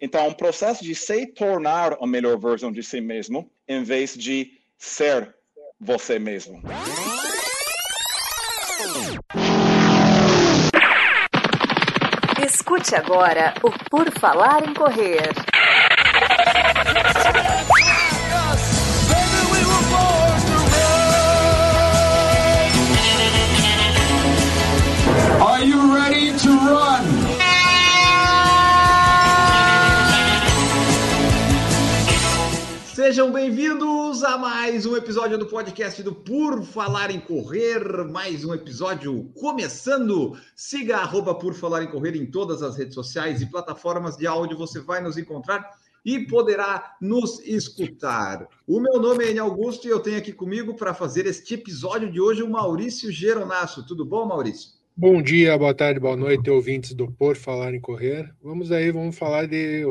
Então, é um processo de se tornar a melhor versão de si mesmo, em vez de ser você mesmo. Escute agora o Por Falar em Correr. Sejam bem-vindos a mais um episódio do podcast do Por Falar em Correr. Mais um episódio começando. Siga Por Falar em Correr em todas as redes sociais e plataformas de áudio. Você vai nos encontrar e poderá nos escutar. O meu nome é Enio Augusto e eu tenho aqui comigo para fazer este episódio de hoje o Maurício Geronasso. Tudo bom, Maurício? Bom dia, boa tarde, boa noite, ouvintes do Por Falar em Correr. Vamos aí, vamos falar de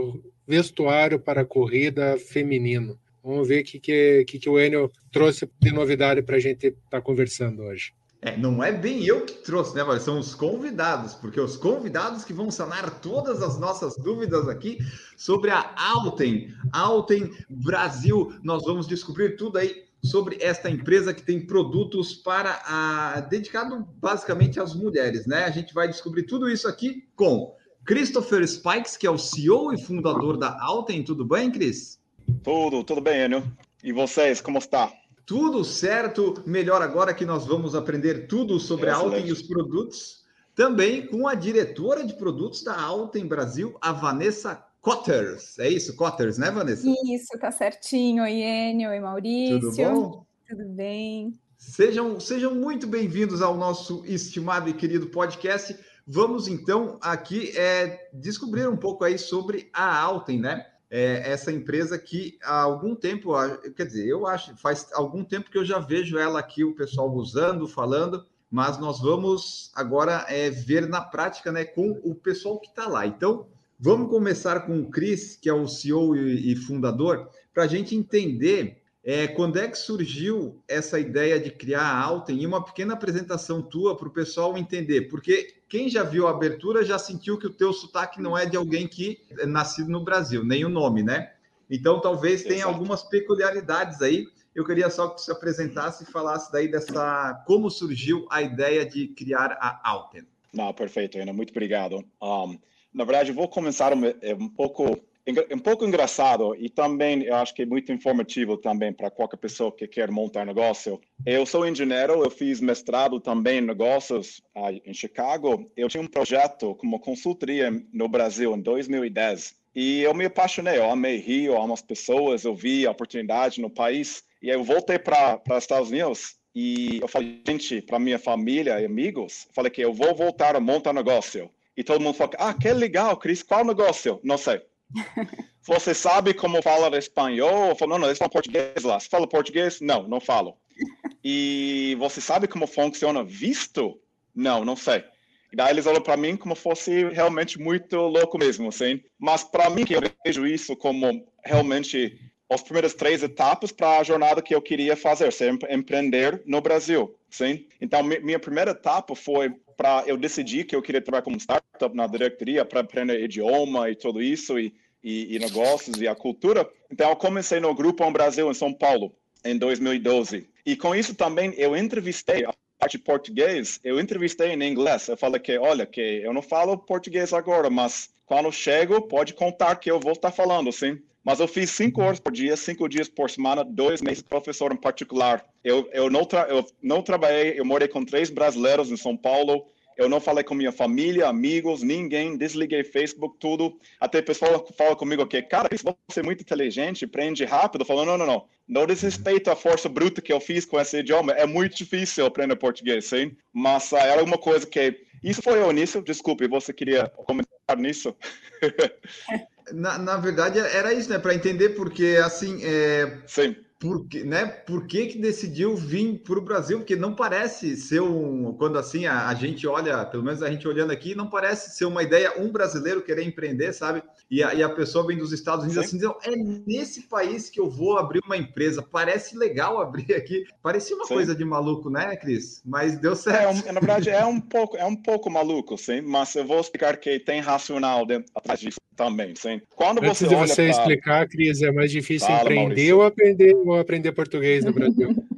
vestuário para corrida feminino. Vamos ver o que, que, que, que o Enio trouxe de novidade para a gente estar tá conversando hoje. É, não é bem eu que trouxe, né, mas são os convidados, porque os convidados que vão sanar todas as nossas dúvidas aqui sobre a Alten, Alten Brasil. Nós vamos descobrir tudo aí sobre esta empresa que tem produtos para a dedicado basicamente às mulheres, né? A gente vai descobrir tudo isso aqui com Christopher Spikes, que é o CEO e fundador da Alten. Tudo bem, Cris? Tudo, tudo bem, Enio. E vocês, como está? Tudo certo. Melhor agora que nós vamos aprender tudo sobre a Alten e os produtos. Também com a diretora de produtos da Alten Brasil, a Vanessa Cotters. É isso, Cotters, né, Vanessa? Isso, tá certinho. Oi, Enio, oi, Maurício. Tudo bom? Tudo bem. Sejam, sejam muito bem-vindos ao nosso estimado e querido podcast. Vamos então aqui é, descobrir um pouco aí sobre a Alten, né? É, essa empresa que há algum tempo, quer dizer, eu acho, faz algum tempo que eu já vejo ela aqui, o pessoal usando, falando, mas nós vamos agora é, ver na prática, né, com o pessoal que está lá. Então, vamos começar com o Cris, que é o CEO e, e fundador, para a gente entender é, quando é que surgiu essa ideia de criar a Alten e uma pequena apresentação tua para o pessoal entender? Porque quem já viu a abertura já sentiu que o teu sotaque não é de alguém que é nascido no Brasil, nem o nome, né? Então talvez tenha Exato. algumas peculiaridades aí. Eu queria só que você apresentasse e falasse daí dessa como surgiu a ideia de criar a Alten. Não, perfeito, Ana, muito obrigado. Um, na verdade, eu vou começar um, um pouco um pouco engraçado e também eu acho que é muito informativo também para qualquer pessoa que quer montar negócio. Eu sou engenheiro, eu fiz mestrado também em negócios uh, em Chicago. Eu tinha um projeto como consultoria no Brasil em 2010 e eu me apaixonei, eu amei Rio, eu amo as pessoas, eu vi a oportunidade no país e eu voltei para os Estados Unidos e eu falei, gente, para minha família e amigos, falei que eu vou voltar a montar negócio. E todo mundo falou, ah, que legal, Cris, qual negócio? Não sei. Você sabe como falar espanhol? Não, não, eles falam português lá. Você fala português? Não, não falo. E você sabe como funciona visto? Não, não sei. E daí eles olham para mim como fosse realmente muito louco mesmo, assim. Mas para mim, que eu vejo isso como realmente as primeiras três etapas para a jornada que eu queria fazer, ser empreender no Brasil, sim. Então, minha primeira etapa foi para eu decidir que eu queria trabalhar como startup na diretoria para aprender idioma e tudo isso e, e, e, negócios e a cultura. Então, eu comecei no Grupo Brasil em São Paulo em 2012. E com isso também eu entrevistei a parte português, eu entrevistei em inglês. Eu falei que, olha, que eu não falo português agora, mas quando chego, pode contar que eu vou estar falando, sim. Mas eu fiz cinco horas por dia, cinco dias por semana, dois meses professor em particular. Eu, eu, não, tra eu não trabalhei, eu morei com três brasileiros em São Paulo. Eu não falei com minha família, amigos, ninguém, desliguei Facebook, tudo. Até pessoal fala comigo que, cara, você é muito inteligente, prende rápido. Falando, não, não, não. Não desrespeito a força bruta que eu fiz com esse idioma. É muito difícil aprender português, sim. Mas uh, era uma coisa que. Isso foi o início. Desculpe, você queria comentar nisso? Na, na verdade, era isso, né? Para entender, porque assim. É... Sim por, né, por que, que decidiu vir para o Brasil? Porque não parece ser um. Quando assim a, a, gente olha, pelo menos a gente olhando aqui, não parece ser uma ideia um brasileiro querer empreender, sabe? E a, e a pessoa vem dos Estados Unidos Sim. assim, é nesse país que eu vou abrir uma empresa. Parece legal abrir aqui. Parecia uma sim. coisa de maluco, né, Cris? Mas deu certo. É, na verdade, é um pouco, é um pouco maluco, sim, mas eu vou explicar que tem racional dentro, atrás disso. também, sim. Quando Antes você de olha você pra... explicar, Cris, é mais difícil Fala, empreender Maurício. ou aprender, ou aprender português no Brasil?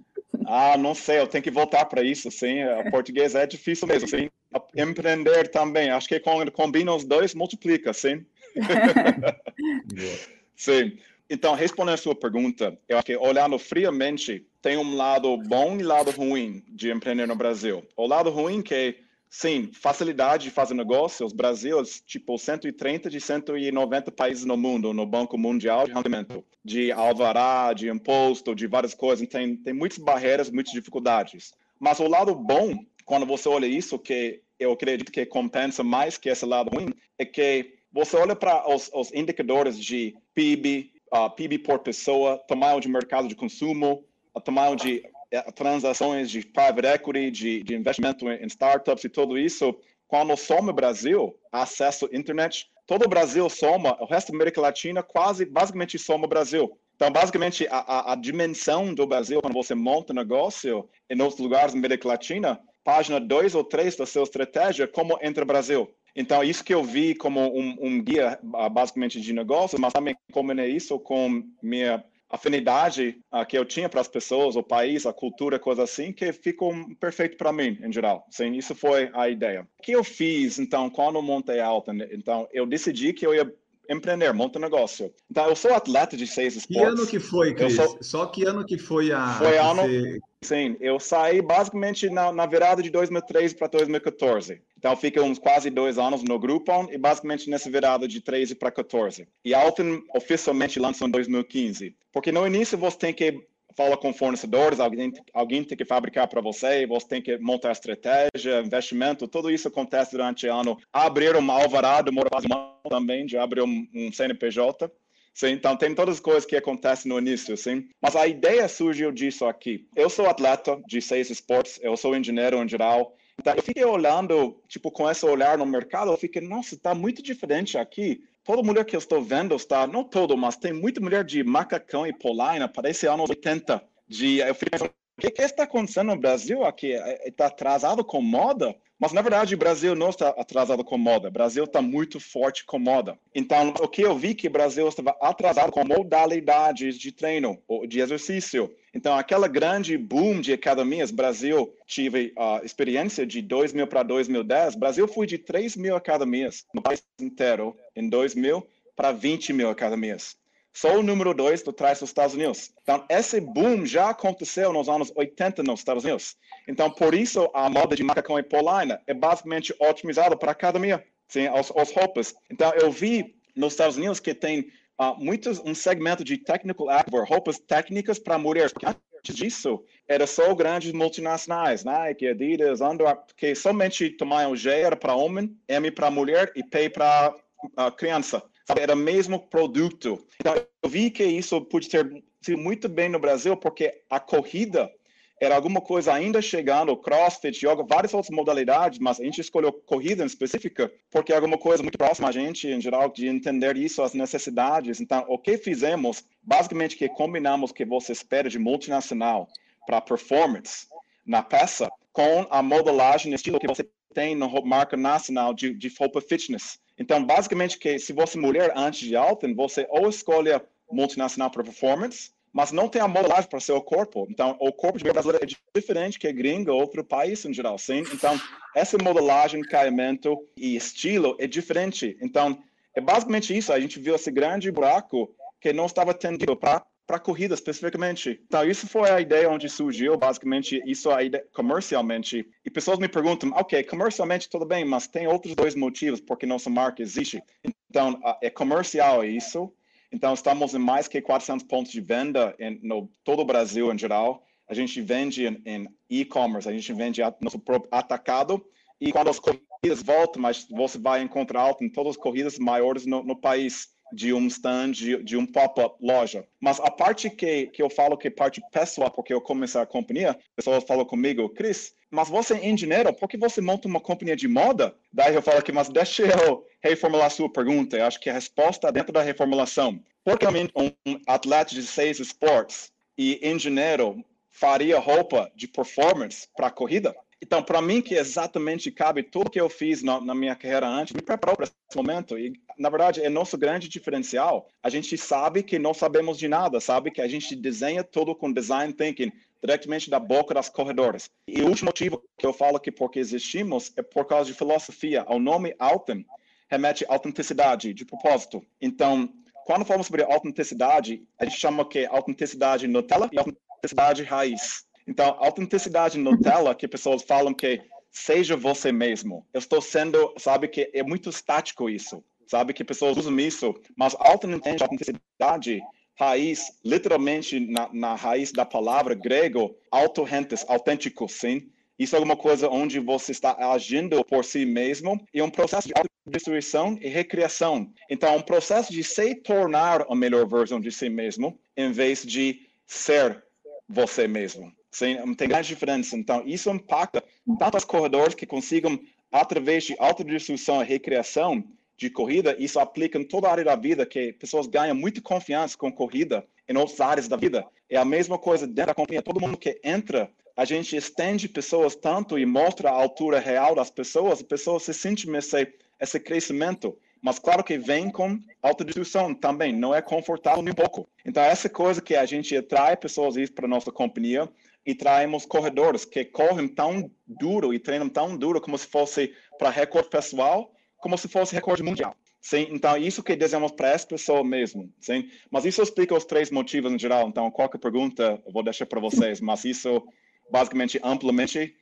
Ah, não sei, eu tenho que voltar para isso, sim. O português é difícil mesmo, sim. Empreender também, acho que quando combina os dois, multiplica, sim. Sim. Então, respondendo a sua pergunta, eu acho que olhando friamente, tem um lado bom e lado ruim de empreender no Brasil. O lado ruim que, sim, facilidade de fazer negócios. Brasil, é, tipo, 130 de 190 países no mundo, no Banco Mundial de Rendimento, de alvará, de imposto, de várias coisas. Tem, tem muitas barreiras, muitas dificuldades. Mas o lado bom, quando você olha isso, que eu acredito que compensa mais que esse lado ruim, é que você olha para os, os indicadores de PIB, uh, PIB por pessoa, tamanho de mercado de consumo, uh, tamanho de uh, transações de private equity, de, de investimento em, em, startups e tudo isso. Quando soma o Brasil, acesso à internet, todo o Brasil soma, o resto da América Latina quase, basicamente soma o Brasil. Então, basicamente, a, a, a dimensão do Brasil, quando você monta negócio em outros lugares da América Latina, página 2 ou 3 da sua estratégia, como entra o Brasil. Então, isso que eu vi como um, um guia, basicamente, de negócio, mas também combinei isso com minha afinidade uh, que eu tinha para as pessoas, o país, a cultura, coisa assim, que ficou perfeito para mim, em geral. Sim, isso foi a ideia. O que eu fiz, então, quando montei a Alta? Então, eu decidi que eu ia empreender, montar negócio. Então, eu sou atleta de seis esportes. Que ano que foi, Cris? Sou... Só que ano que foi a... Foi ano... Você... Sim, eu saí basicamente na, na virada de 2013 para 2014. Então, fiquei uns quase dois anos no Groupon e basicamente nessa virada de 13 para 14. E a Alton oficialmente lançou em 2015. Porque no início você tem que falar com fornecedores, alguém, alguém tem que fabricar para você, você tem que montar estratégia, investimento, tudo isso acontece durante o ano. Abrir uma alvará demora quase um ano também de abrir um, um CNPJ. Sim, então tem todas as coisas que acontecem no início, sim. Mas a ideia surgiu disso aqui. Eu sou atleta de seis esportes, eu sou engenheiro em geral. Então eu fiquei olhando, tipo, com esse olhar no mercado, eu fiquei, nossa, está muito diferente aqui. Toda mulher que eu estou vendo está, não todo, mas tem muita mulher de macacão e polaina, parece anos 80. De, eu fiquei pensando, o que, que está acontecendo no Brasil aqui? Está atrasado com moda? Mas, na verdade, o Brasil não está atrasado com moda. O Brasil está muito forte com moda. Então, o que eu vi que o Brasil estava atrasado com modalidades de treino, de exercício. Então, aquela grande boom de academias, Brasil tive a uh, experiência de 2000 para 2010. Brasil foi de 3 mil academias no país inteiro em 2000 para 20 mil academias só o número dois do trás dos Estados Unidos. Então, esse boom já aconteceu nos anos 80 nos Estados Unidos. Então, por isso, a moda de macacão e polaina é basicamente otimizada para a academia, sim, as, as roupas. Então, eu vi nos Estados Unidos que tem uh, muitos, um segmento de technical activewear, roupas técnicas para mulheres. Antes disso, era só grandes multinacionais, Nike, Adidas, Under que somente tamanho G para homem, M para mulher e P para uh, criança sabe? Era o mesmo produto. Então, eu vi que isso pode ter sido muito bem no Brasil, porque a corrida era alguma coisa ainda chegando, crossfit, yoga, várias outras modalidades, mas a gente escolheu corrida em específica, porque é alguma coisa muito próxima a gente, em geral, de entender isso, as necessidades. Então, o que fizemos, basicamente, que combinamos que você espera de multinacional para performance na peça, com a modelagem, estilo que você tem na marca nacional de, de roupa fitness. Então, basicamente, que se você é mulher antes de Alton, você ou escolhe multinacional para performance, mas não tem a modelagem para seu corpo. Então, o corpo de brasileiro é diferente que gringo ou outro país em geral, sim? Então, essa modelagem, caimento e estilo é diferente. Então, é basicamente isso. A gente viu esse grande buraco que não estava atendido para para corrida especificamente. Então, isso foi a ideia onde surgiu, basicamente, isso a ideia comercialmente. E pessoas me perguntam, ok, comercialmente tudo bem, mas tem outros dois motivos porque nossa marca existe. Então, é comercial isso. Então, estamos em mais que 400 pontos de venda em no todo o Brasil em geral. A gente vende em e-commerce, a gente vende nosso próprio atacado. E quando as corridas voltam, mas você vai encontrar alto em todas as corridas maiores no, no país de um stand, de, de um pop-up loja. Mas a parte que, que eu falo que é parte pessoal, porque eu comecei a companhia, pessoas falam comigo, Cris, mas você é engenheiro, por que você monta uma companhia de moda? Daí eu falo que, mas deixa eu reformular sua pergunta. Eu acho que a resposta é dentro da reformulação. Por que um atleta de seis esportes e engenheiro faria roupa de performance para corrida? Então, para mim, que exatamente cabe tudo que eu fiz na, na, minha carreira antes, me preparou para esse momento. E, na verdade, é nosso grande diferencial. A gente sabe que não sabemos de nada, sabe? Que a gente desenha tudo com design thinking diretamente da boca das corredoras. E o último motivo que eu falo que porque existimos é por causa de filosofia. O nome Alten remete à autenticidade, de propósito. Então, quando falamos sobre autenticidade, a gente chama que autenticidade Nutella e autenticidade raiz. Então, autenticidade Nutella, que pessoas falam que seja você mesmo. Eu estou sendo, sabe, que é muito estático isso, sabe, que pessoas usam isso, mas autenticidade raiz, literalmente na, na raiz da palavra grego, autorentes, autêntico, sim. Isso é alguma coisa onde você está agindo por si mesmo e um processo de autodestruição e recriação. Então, um processo de se tornar a melhor versão de si mesmo, em vez de ser você mesmo. Sim, tem grande diferença. Então, isso impacta tanto os corredores que consigam, através de autodestruição e recriação, de corrida, isso aplica em toda a área da vida, que pessoas ganham muita confiança com corrida em outras áreas da vida. É a mesma coisa dentro da companhia. Todo mundo que entra, a gente estende pessoas tanto e mostra a altura real das pessoas, as pessoas se sentem esse, esse crescimento. Mas claro que vem com autodestruição também, não é confortável nem pouco. Então, essa coisa que a gente atrai pessoas para nossa companhia e traemos corredores que correm tão duro e treinam tão duro como se fosse para recorde pessoal, como se fosse recorde mundial. Sim, então isso que desejamos para essa pessoa mesmo, sim. Mas isso explica os três motivos em geral. Então qualquer pergunta eu vou deixar para vocês. Mas isso basicamente amplamente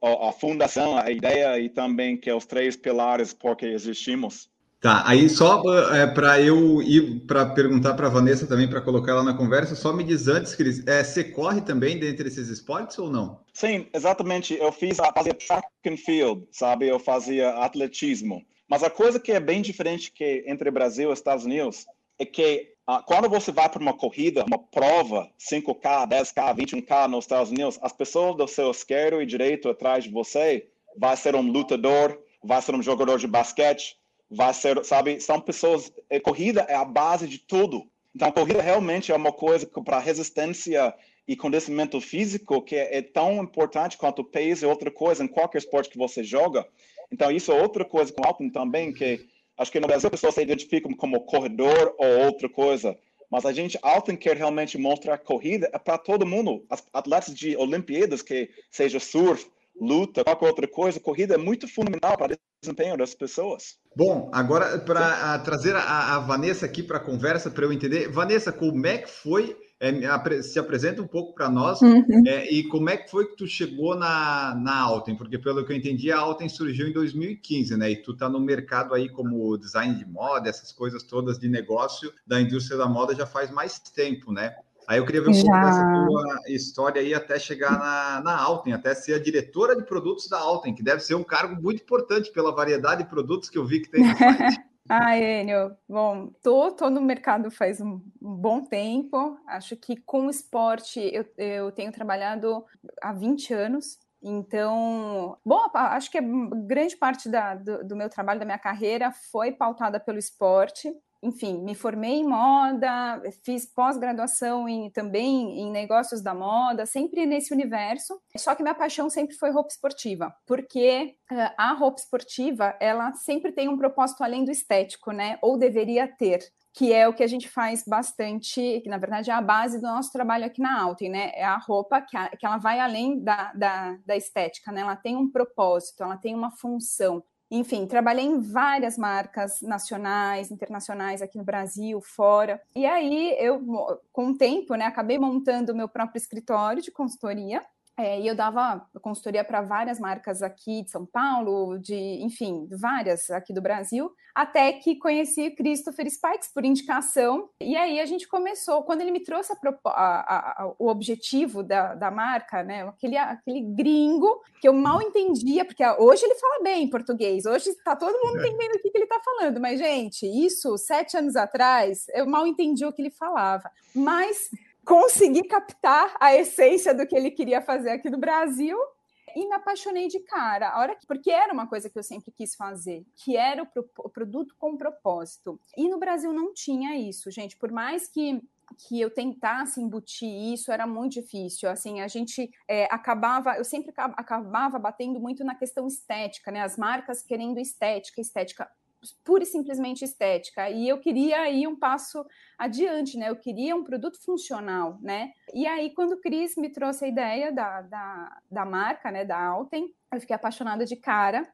a fundação, a ideia e também que é os três pilares por que existimos. Tá, aí só é, para eu ir para perguntar para Vanessa também, para colocar ela na conversa, só me diz antes, Cris, é, você corre também dentre esses esportes ou não? Sim, exatamente. Eu fiz fazia track and field, sabe? Eu fazia atletismo. Mas a coisa que é bem diferente que entre Brasil e Estados Unidos é que ah, quando você vai para uma corrida, uma prova, 5K, 10K, 21K nos Estados Unidos, as pessoas do seu esquerdo e direito atrás de você vai ser um lutador, vai ser um jogador de basquete, vai ser, sabe, são pessoas, é, corrida é a base de tudo. Então, corrida realmente é uma coisa para resistência e condicionamento físico que é, é, tão importante quanto o pace e outra coisa em qualquer esporte que você joga. Então, isso é outra coisa com o Alpine também, que acho que no Brasil as pessoas se identificam como corredor ou outra coisa. Mas a gente, Alton quer realmente mostrar corrida é para todo mundo. As atletas de Olimpíadas, que seja surf, luta, qualquer outra coisa, corrida é muito fundamental para o desempenho das pessoas. Bom, agora para trazer a, a, Vanessa aqui para a conversa, para eu entender. Vanessa, como é que foi? É, se apresenta um pouco para nós uhum. é, e como é que foi que tu chegou na, na Alten? Porque pelo que eu entendi, a Alten surgiu em 2015, né? E tu está no mercado aí como design de moda, essas coisas todas de negócio da indústria da moda já faz mais tempo, né? Aí eu queria ver um Já... pouco dessa tua história aí até chegar na, na Alten, até ser a diretora de produtos da Alten, que deve ser um cargo muito importante pela variedade de produtos que eu vi que tem no site. Ah, Enio, bom, tô, tô no mercado faz um, um bom tempo. Acho que com o esporte eu, eu tenho trabalhado há 20 anos. Então, bom, acho que grande parte da, do, do, meu trabalho, da minha carreira, foi pautada pelo esporte enfim, me formei em moda, fiz pós-graduação em, também em negócios da moda, sempre nesse universo. Só que minha paixão sempre foi roupa esportiva, porque uh, a roupa esportiva, ela sempre tem um propósito além do estético, né? Ou deveria ter que é o que a gente faz bastante, que na verdade é a base do nosso trabalho aqui na Alten, né? É a roupa que, a, que ela vai além da, da, da, estética, né? Ela tem um propósito, ela tem uma função. Enfim, trabalhei em várias marcas nacionais, internacionais aqui no Brasil, fora. E aí eu, com o tempo, né, acabei montando o meu próprio escritório de consultoria é, e eu dava consultoria para várias marcas aqui de São Paulo, de, enfim, várias aqui do Brasil, até que conheci Christopher Spikes por indicação. E aí a gente começou, quando ele me trouxe a, a, a, o objetivo da, da marca, né? Aquele, aquele gringo que eu mal entendia, porque hoje ele fala bem português, hoje está todo mundo entendendo o que, que ele está falando, mas, gente, isso sete anos atrás, eu mal entendi o que ele falava. Mas consegui captar a essência do que ele queria fazer aqui no Brasil e me apaixonei de cara, a hora que, porque era uma coisa que eu sempre quis fazer, que era o, pro, o produto com propósito. E no Brasil não tinha isso, gente. Por mais que que eu tentasse embutir isso era muito difícil. Assim, a gente é, acabava, eu sempre acabava batendo muito na questão estética, né? As marcas querendo estética, estética pura e simplesmente estética. E eu queria ir um passo adiante, né? Eu queria um produto funcional, né? E aí, quando o Cris me trouxe a ideia da, da, da marca, né, da Alten, eu fiquei apaixonada de cara.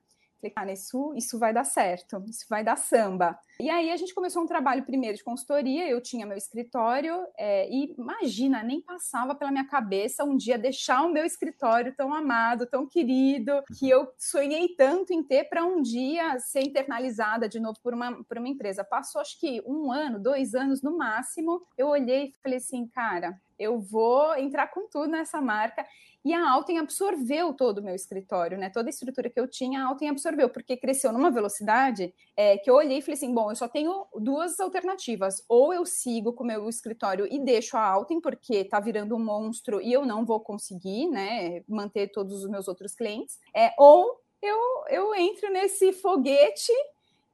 Falei, isso, isso vai dar certo, isso vai dar samba. E aí a gente começou um trabalho primeiro de consultoria, eu tinha meu escritório, é, e imagina, nem passava pela minha cabeça um dia deixar o meu escritório tão amado, tão querido, que eu sonhei tanto em ter para um dia ser internalizada de novo por uma, por uma empresa. Passou acho que um ano, dois anos no máximo, eu olhei e falei assim, cara, eu vou entrar com tudo nessa marca. E a Alten absorveu todo o meu escritório, né? Toda a estrutura que eu tinha, a Alten absorveu, porque cresceu numa velocidade é, que eu olhei e falei assim: bom, eu só tenho duas alternativas. Ou eu sigo com o meu escritório e deixo a Alten, porque tá virando um monstro e eu não vou conseguir, né, manter todos os meus outros clientes. É, ou eu, eu entro nesse foguete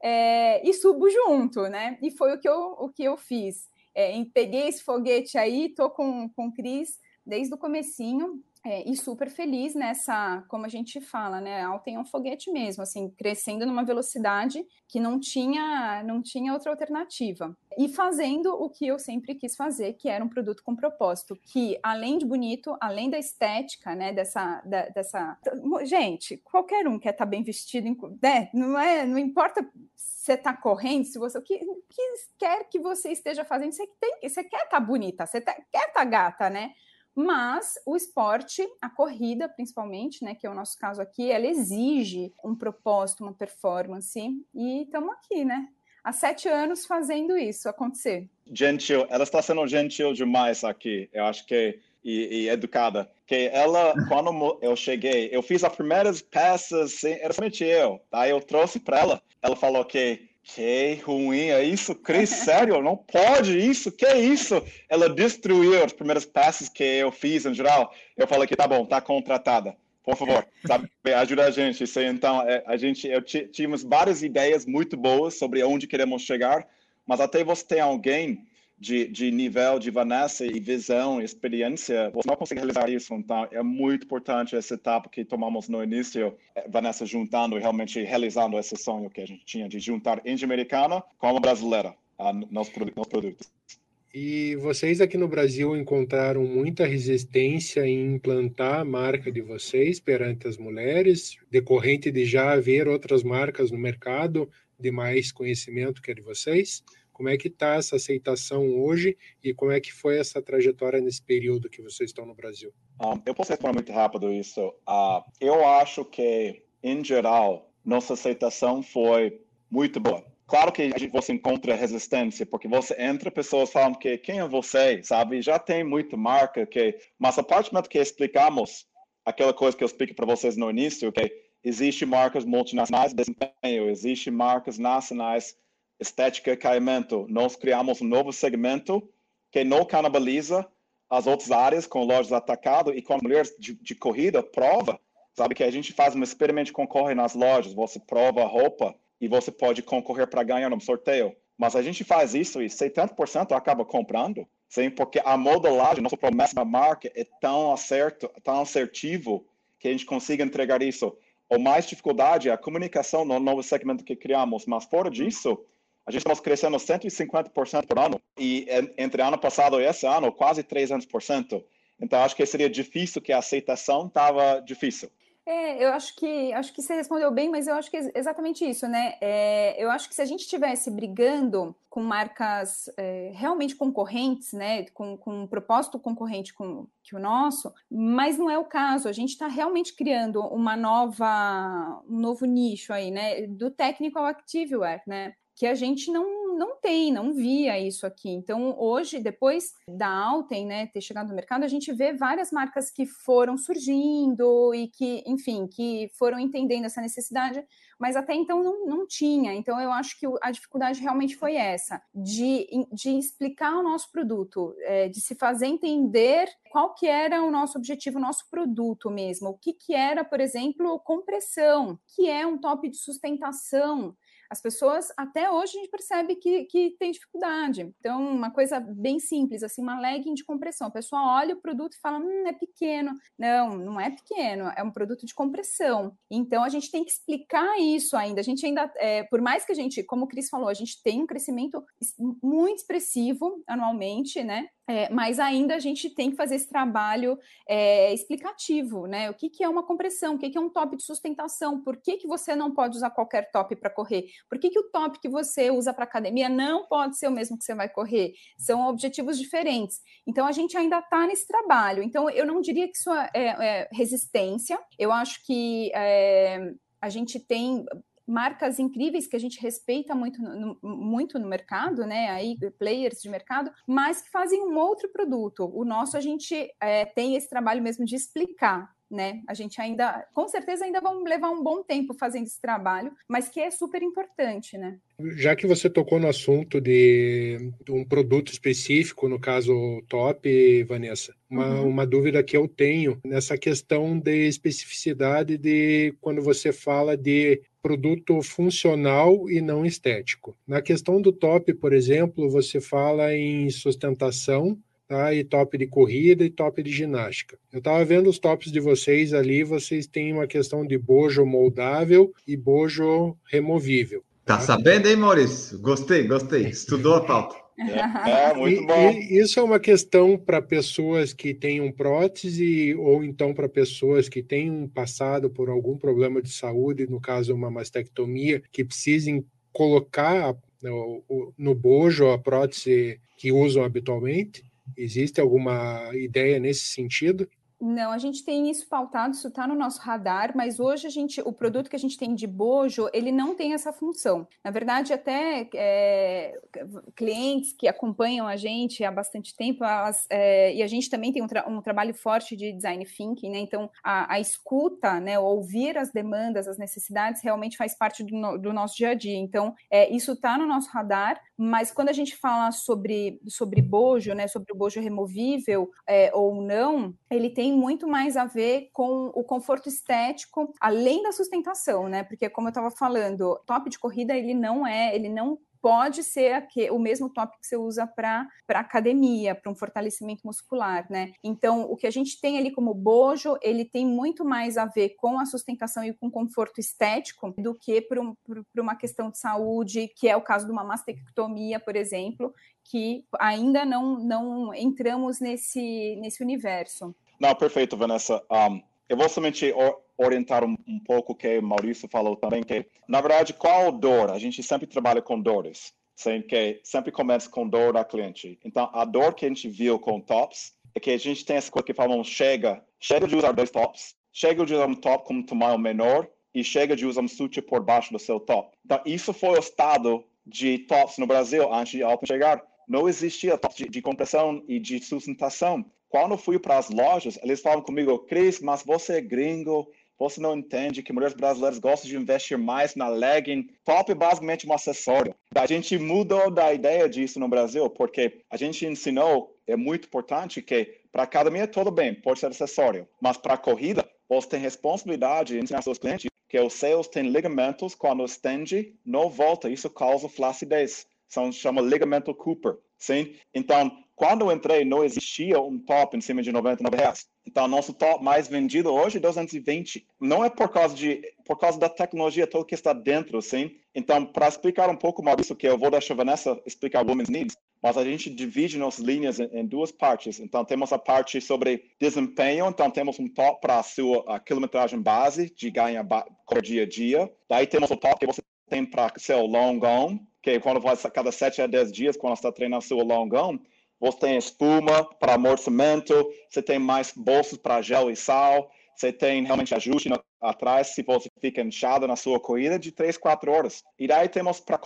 é, e subo junto, né? E foi o que eu, o que eu fiz. É, peguei esse foguete aí, tô com, com o Cris desde o comecinho, é, e super feliz nessa, como a gente fala, né? Alten é um foguete mesmo, assim, crescendo numa velocidade que não tinha, não tinha outra alternativa. E fazendo o que eu sempre quis fazer, que era um produto com propósito, que além de bonito, além da estética, né? Dessa, da, dessa, gente, qualquer um quer estar tá bem vestido, né? Não é, não importa você está correndo, se você o que, que quer que você esteja fazendo, você tem, você quer estar tá bonita, você tá, quer estar tá gata, né? Mas o esporte, a corrida principalmente, né, que é o nosso caso aqui, ela exige um propósito, uma performance, e estamos aqui, né? Há sete anos fazendo isso acontecer. Gentil, ela está sendo gentil demais aqui, eu acho que, e, e educada. Que ela, quando eu cheguei, eu fiz as primeiras peças, era somente eu, tá? Eu trouxe para ela, ela falou que que ruim é isso, Cris? Sério? Não pode isso? Que isso? Ela destruiu as primeiras passes que eu fiz em geral. Eu falei que tá bom, tá contratada. Por favor, sabe, ajuda a gente. Isso, então, é, a gente, eu tínhamos várias ideias muito boas sobre onde queremos chegar, mas até você ter alguém de, de nível de Vanessa e visão, experiência, você não consegue realizar isso. Então, é muito importante essa etapa que tomamos no início, eh, Vanessa juntando e realmente realizando esse sonho que a gente tinha de juntar índia americana com a brasileira nos, nos produtos. E vocês aqui no Brasil encontraram muita resistência em implantar a marca de vocês perante as mulheres, decorrente de já haver outras marcas no mercado de mais conhecimento que a de vocês? Como é que está essa aceitação hoje e como é que foi essa trajetória nesse período que vocês estão no Brasil? Um, ah, eu posso responder muito rápido isso. Uh, eu acho que, em geral, nossa aceitação foi muito boa. Claro que você encontra resistência, porque você entra, pessoas falam que quem é você, sabe? Já tem muita marca, que... mas a partir do momento que explicamos aquela coisa que eu expliquei para vocês no início, que existe marcas multinacionais de desempenho, existe marcas nacionais estética e caimento, nós criamos um novo segmento que não canibaliza as outras áreas com lojas atacado e com mulheres de, de, corrida, prova, sabe que a gente faz um experimento concorre nas lojas, você prova roupa e você pode concorrer para ganhar um sorteio. Mas a gente faz isso e 70% acaba comprando, sim, porque a modelagem, nossa promessa da marca é tão acerto, tão assertivo que a gente consiga entregar isso. O mais dificuldade é a comunicação no novo segmento que criamos, mas fora disso, a gente estamos crescendo 150% por ano e entre ano passado e esse ano, quase 300%. Então, acho que seria difícil, que a aceitação estava difícil. É, eu acho que acho que você respondeu bem, mas eu acho que é exatamente isso, né? É, eu acho que se a gente estivesse brigando com marcas é, realmente concorrentes, né, com, com um propósito concorrente com que o nosso, mas não é o caso. A gente está realmente criando uma nova, um novo nicho aí, né, do ao activewear, né? Que a gente não, não tem, não via isso aqui. Então, hoje, depois da Alten né, ter chegado no mercado, a gente vê várias marcas que foram surgindo e que, enfim, que foram entendendo essa necessidade, mas até então não, não tinha. Então, eu acho que a dificuldade realmente foi essa, de, de explicar o nosso produto, é, de se fazer entender qual que era o nosso objetivo, o nosso produto mesmo, o que, que era, por exemplo, compressão, que é um top de sustentação, as pessoas, até hoje, a gente percebe que, que tem dificuldade. Então, uma coisa bem simples, assim, uma legging de compressão. A pessoa olha o produto e fala, hum, é pequeno. Não, não é pequeno, é um produto de compressão. Então, a gente tem que explicar isso ainda. A gente ainda, é, por mais que a gente, como o Cris falou, a gente tem um crescimento muito expressivo anualmente, né? É, mas ainda a gente tem que fazer esse trabalho é, explicativo, né? O que, que é uma compressão, o que, que é um top de sustentação, por que, que você não pode usar qualquer top para correr, por que, que o top que você usa para academia não pode ser o mesmo que você vai correr, são objetivos diferentes. Então a gente ainda está nesse trabalho. Então eu não diria que isso é, é resistência, eu acho que é, a gente tem marcas incríveis que a gente respeita muito no, muito no mercado, né? Aí, players de mercado, mas que fazem um outro produto. O nosso, a gente é, tem esse trabalho mesmo de explicar né? A gente ainda, com certeza, ainda vamos levar um bom tempo fazendo esse trabalho, mas que é super importante, né? Já que você tocou no assunto de, de um produto específico, no caso top, Vanessa, uma, uhum. uma dúvida que eu tenho nessa questão de especificidade de quando você fala de produto funcional e não estético. Na questão do top, por exemplo, você fala em sustentação tá? e top de corrida e top de ginástica. Eu estava vendo os tops de vocês ali, vocês têm uma questão de bojo moldável e bojo removível. Tá, tá sabendo, hein, Maurício? Gostei, gostei. Estudou a pauta. É, é muito bom. E, isso é uma questão para pessoas que tenham prótese ou então para pessoas que tenham passado por algum problema de saúde, no caso uma mastectomia, que precisem colocar no, no bojo a prótese que usam habitualmente? Existe alguma ideia nesse sentido? Não, a gente tem isso pautado, isso está no nosso radar, mas hoje a gente, o produto que a gente tem de bojo, ele não tem essa função. Na verdade, até é, clientes que acompanham a gente há bastante tempo, elas, é, e a gente também tem um, tra um, trabalho forte de design thinking, né? Então, a, a, escuta, né, ouvir as demandas, as necessidades, realmente faz parte do, no, do nosso dia a dia. Então, é, isso está no nosso radar, mas quando a gente fala sobre, sobre bojo, né, sobre o bojo removível é, ou não, ele tem muito mais a ver com o conforto estético, além da sustentação, né? Porque como eu estava falando, top de corrida ele não é, ele não pode ser o mesmo top que você usa para academia, para um fortalecimento muscular, né? Então, o que a gente tem ali como bojo, ele tem muito mais a ver com a sustentação e com conforto estético do que para um, uma questão de saúde, que é o caso de uma mastectomia, por exemplo, que ainda não, não entramos nesse, nesse universo. Não, perfeito, Vanessa. Um, eu vou somente orientar um, um, pouco o que Maurício falou também, que, na verdade, qual dor? A gente sempre trabalha com dores, sem que sempre começa com dor da cliente. Então, a dor que a gente viu com tops é que a gente tem essa coisa que falamos, chega, chega de usar dois tops, chega de usar um top com um tamanho menor e chega de usar um suture por baixo do seu top. Então, isso foi o estado de tops no Brasil antes de Alpen chegar. Não existia tops de, de compressão e de sustentação. Quando fui para as lojas, eles falavam comigo, Cris, mas você é gringo, você não entende que mulheres brasileiras gostam de investir mais na legging. Top é basicamente um acessório. A gente mudou da ideia disso no Brasil, porque a gente ensinou, é muito importante que para academia tudo bem, pode ser acessório, mas para corrida, você tem responsabilidade de ensinar seus clientes que os seus têm ligamentos quando estende, não volta, isso causa flacidez. São, chama ligamento Cooper, sim? Então, quando eu entrei, não existia um top em cima de 99 reais. Então, nosso top mais vendido hoje é 220. Não é por causa de, por causa da tecnologia toda que está dentro, sim. Então, para explicar um pouco mais isso, que eu vou deixar a Vanessa explicar Women's Needs, mas a gente divide nossas linhas em, em, duas partes. Então, temos a parte sobre desempenho. Então, temos um top para a sua quilometragem base, de ganhar com dia a dia. Daí temos o top que você tem para seu longão, que é quando vai cada 7 a 10 dias, quando você está treinando seu longão você tem espuma para amortecimento, você tem mais bolsos para gel e sal, você tem realmente ajuste no, atrás se você fica inchado na sua corrida de 3, 4 horas. E daí temos para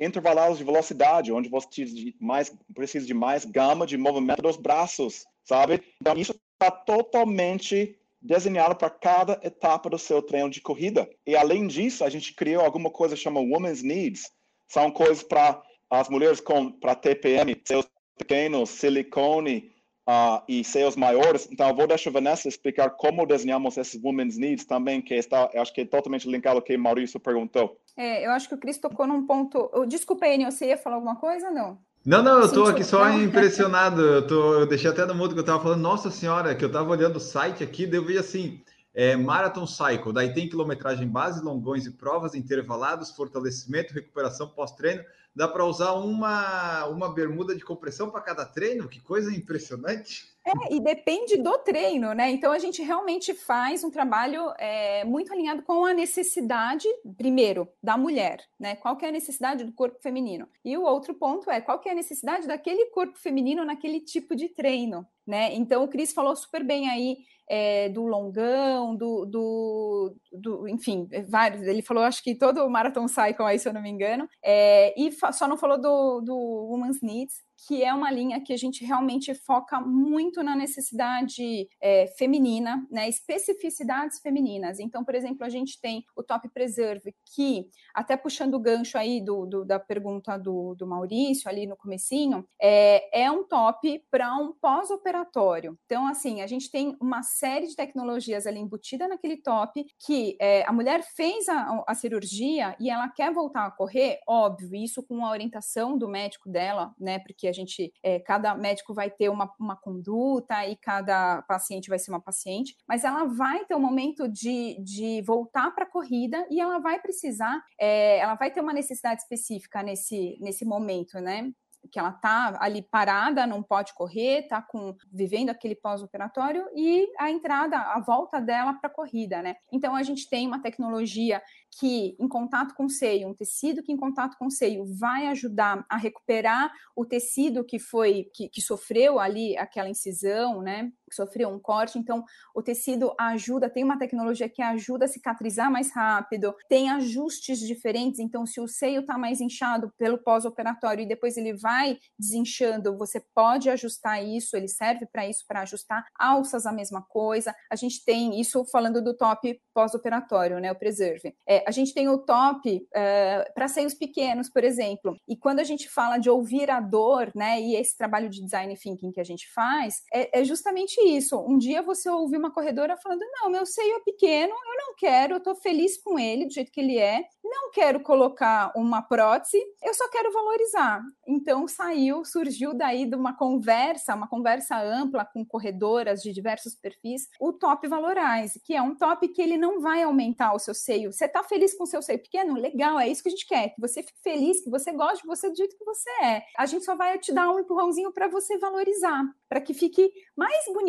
intervalados de velocidade, onde você de mais, precisa de mais gama de movimento dos braços, sabe? Então, isso está totalmente desenhado para cada etapa do seu treino de corrida. E além disso, a gente criou alguma coisa que chama Women's Needs. São coisas para as mulheres com para TPM, seus pequenos, silicone, uh, e seios maiores. Então, eu vou deixar a Vanessa explicar como desenhamos esses women's needs também, que está, acho que é totalmente linkado ao que o Maurício perguntou. É, eu acho que o Cris tocou num ponto. Desculpa, Enio, você ia falar alguma coisa? Não. Não, não, eu estou aqui só impressionado. Eu, tô, eu deixei até no mudo que eu estava falando, nossa senhora, que eu estava olhando o site aqui, eu vi assim, é, Marathon Cycle, daí tem quilometragem base, longões e provas, intervalados, fortalecimento, recuperação pós-treino. Dá para usar uma, uma bermuda de compressão para cada treino? Que coisa impressionante! É, e depende do treino, né? Então a gente realmente faz um trabalho é, muito alinhado com a necessidade, primeiro, da mulher, né? Qual que é a necessidade do corpo feminino? E o outro ponto é qual que é a necessidade daquele corpo feminino naquele tipo de treino, né? Então o Cris falou super bem aí é, do longão, do, do, do, enfim, vários. Ele falou, acho que todo o Marathon Cycle aí, se eu não me engano, é, e só não falou do, do Women's Needs, que é uma linha que a gente realmente foca muito na necessidade é, feminina, né, especificidades femininas. Então, por exemplo, a gente tem o Top Preserve, que, até puxando o gancho aí do, do da pergunta do, do, Maurício, ali no comecinho, é, é um top para um pós-operatório. Então, assim, a gente tem uma série de tecnologias ali embutida naquele top, que é, a mulher fez a, a cirurgia e ela quer voltar a correr, óbvio, isso com a orientação do médico dela, né, porque a gente, é, cada médico vai ter uma, uma conduta e cada paciente vai ser uma paciente, mas ela vai ter um momento de, de voltar para a corrida e ela vai precisar, é, ela vai ter uma necessidade específica nesse, nesse momento, né? Que ela tá ali parada, não pode correr, tá com vivendo aquele pós-operatório e a entrada, a volta dela para a corrida, né? Então a gente tem uma tecnologia que em contato com o seio, um tecido que em contato com o seio vai ajudar a recuperar o tecido que foi que, que sofreu ali aquela incisão, né? Sofreu um corte, então o tecido ajuda, tem uma tecnologia que ajuda a cicatrizar mais rápido, tem ajustes diferentes, então se o seio está mais inchado pelo pós-operatório e depois ele vai desinchando, você pode ajustar isso, ele serve para isso, para ajustar alças a mesma coisa. A gente tem isso falando do top pós-operatório, né? O preserve. É, a gente tem o top é, para seios pequenos, por exemplo. E quando a gente fala de ouvir a dor, né, e esse trabalho de design thinking que a gente faz, é, é justamente isso. Um dia você ouve uma corredora falando: não, meu seio é pequeno, eu não quero, eu estou feliz com ele do jeito que ele é, não quero colocar uma prótese, eu só quero valorizar. Então saiu, surgiu daí de uma conversa, uma conversa ampla com corredoras de diversos perfis, o top valorize, que é um top que ele não vai aumentar o seu seio. Você está feliz com o seu seio pequeno? Legal, é isso que a gente quer, que você fique feliz, que você goste de você do jeito que você é. A gente só vai te dar um empurrãozinho para você valorizar, para que fique mais bonito.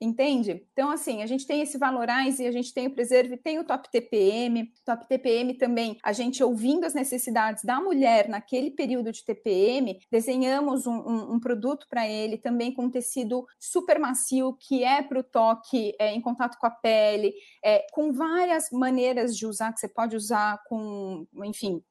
Entende? Então, assim, a gente tem esse Valorize, a gente tem o Preserve, tem o Top TPM. Top TPM também, a gente ouvindo as necessidades da mulher naquele período de TPM, desenhamos um, um, um produto para ele também com tecido super macio, que é para o toque é, em contato com a pele, é, com várias maneiras de usar, que você pode usar com, enfim,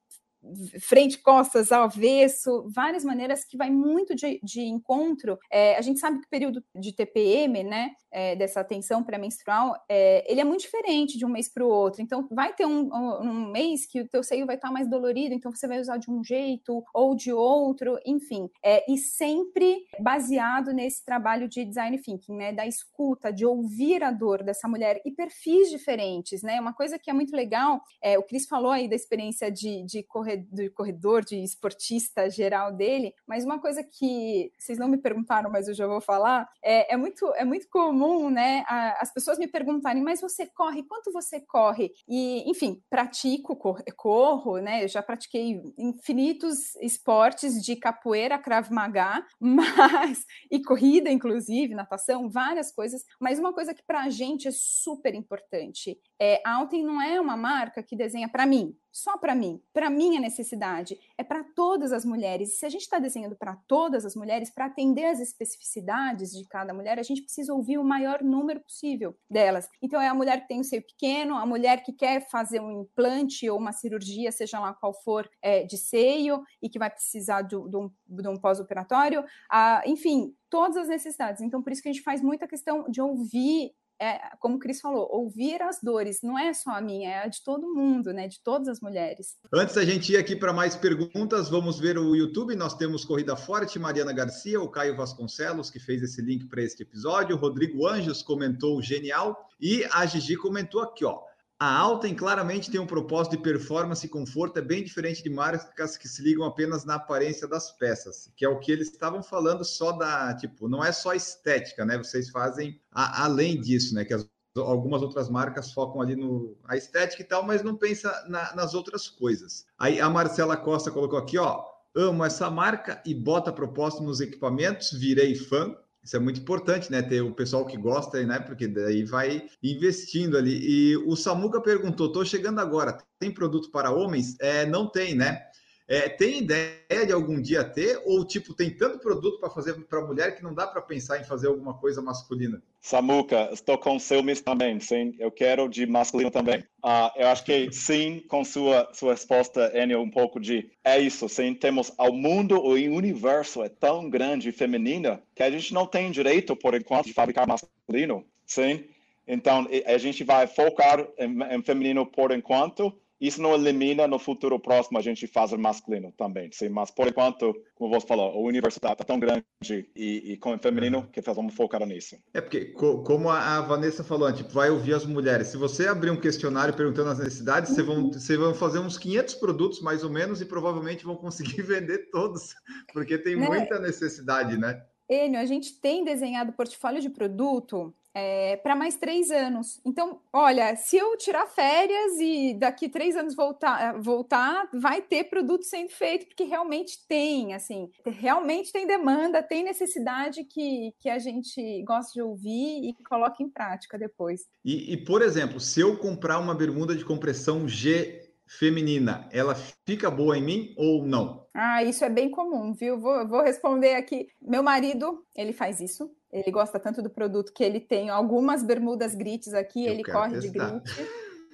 frente, costas, avesso, várias maneiras que vai muito de, de encontro. É, a gente sabe que o período de TPM, né, é, dessa atenção pré-menstrual, é, ele é muito diferente de um mês para o outro. Então, vai ter um, um, mês que o teu seio vai estar mais dolorido, então você vai usar de um jeito ou de outro, enfim. É, e sempre baseado nesse trabalho de design thinking, né, da escuta, de ouvir a dor dessa mulher e perfis diferentes, né? Uma coisa que é muito legal, é, o Cris falou aí da experiência de, de correr do corredor, de esportista geral dele, mas uma coisa que vocês não me perguntaram, mas eu já vou falar, é, é muito, é muito comum, né, a, as pessoas me perguntarem, mas você corre, quanto você corre? E, enfim, pratico, corro, corro né, eu já pratiquei infinitos esportes de capoeira, Krav Maga, mas, e corrida, inclusive, natação, várias coisas, mas uma coisa que para a gente é super importante, é, a Alten não é uma marca que desenha para mim, só para mim, para minha necessidade, é para todas as mulheres. E se a gente está desenhando para todas as mulheres, para atender as especificidades de cada mulher, a gente precisa ouvir o maior número possível delas. Então, é a mulher que tem o seio pequeno, a mulher que quer fazer um implante ou uma cirurgia, seja lá qual for, é, de seio e que vai precisar de, de um, um pós-operatório, enfim, todas as necessidades. Então, por isso que a gente faz muita questão de ouvir é, como o Cris falou, ouvir as dores, não é só a minha, é a de todo mundo, né? De todas as mulheres. Antes da gente ir aqui para mais perguntas, vamos ver o YouTube. Nós temos Corrida Forte, Mariana Garcia, o Caio Vasconcelos, que fez esse link para este episódio, o Rodrigo Anjos comentou genial, e a Gigi comentou aqui, ó. A Alten claramente tem um propósito de performance e conforto, é bem diferente de marcas que se ligam apenas na aparência das peças, que é o que eles estavam falando só da, tipo, não é só estética, né? Vocês fazem a, além disso, né? Que as, algumas outras marcas focam ali no a estética e tal, mas não pensa na, nas outras coisas. Aí a Marcela Costa colocou aqui, ó, amo essa marca e bota propósito nos equipamentos, virei fã. Isso é muito importante, né? Ter o pessoal que gosta, né? Porque daí vai investindo ali. E o Samuca perguntou: estou chegando agora, tem produto para homens? É, não tem, né? É, tem ideia de algum dia ter? Ou, tipo, tem tanto produto para fazer para mulher que não dá para pensar em fazer alguma coisa masculina? Samuca, estou com ciúmes também, sim. Eu quero de masculino também. Uh, eu acho que sim, com sua, sua resposta, Enio, um pouco de é isso, sim. Temos ao mundo, o universo é tão grande e feminino que a gente não tem direito, por enquanto, de fabricar masculino, sim. Então, a gente vai focar em, em feminino por enquanto isso não elimina no futuro próximo a gente fazer masculino também, sim, mas por enquanto, como você falou, a universidade está tão grande e, e com o feminino que nós vamos focar nisso. É porque, co como a Vanessa falou, tipo, vai ouvir as mulheres. Se você abrir um questionário perguntando as necessidades, vocês vão, você vão fazer uns 500 produtos mais ou menos e provavelmente vão conseguir vender todos, porque tem né? muita necessidade, né? Enio, a gente tem desenhado portfólio de produto é, para mais três anos. Então, olha, se eu tirar férias e daqui três anos voltar, voltar, vai ter produto sendo feito, porque realmente tem, assim, realmente tem demanda, tem necessidade que, que a gente gosta de ouvir e coloca em prática depois. E, e por exemplo, se eu comprar uma bermuda de compressão G feminina, ela fica boa em mim ou não? Ah, isso é bem comum, viu? Vou, vou responder aqui. Meu marido, ele faz isso. Ele gosta tanto do produto que ele tem algumas bermudas grites aqui, eu ele corre testar. de grit.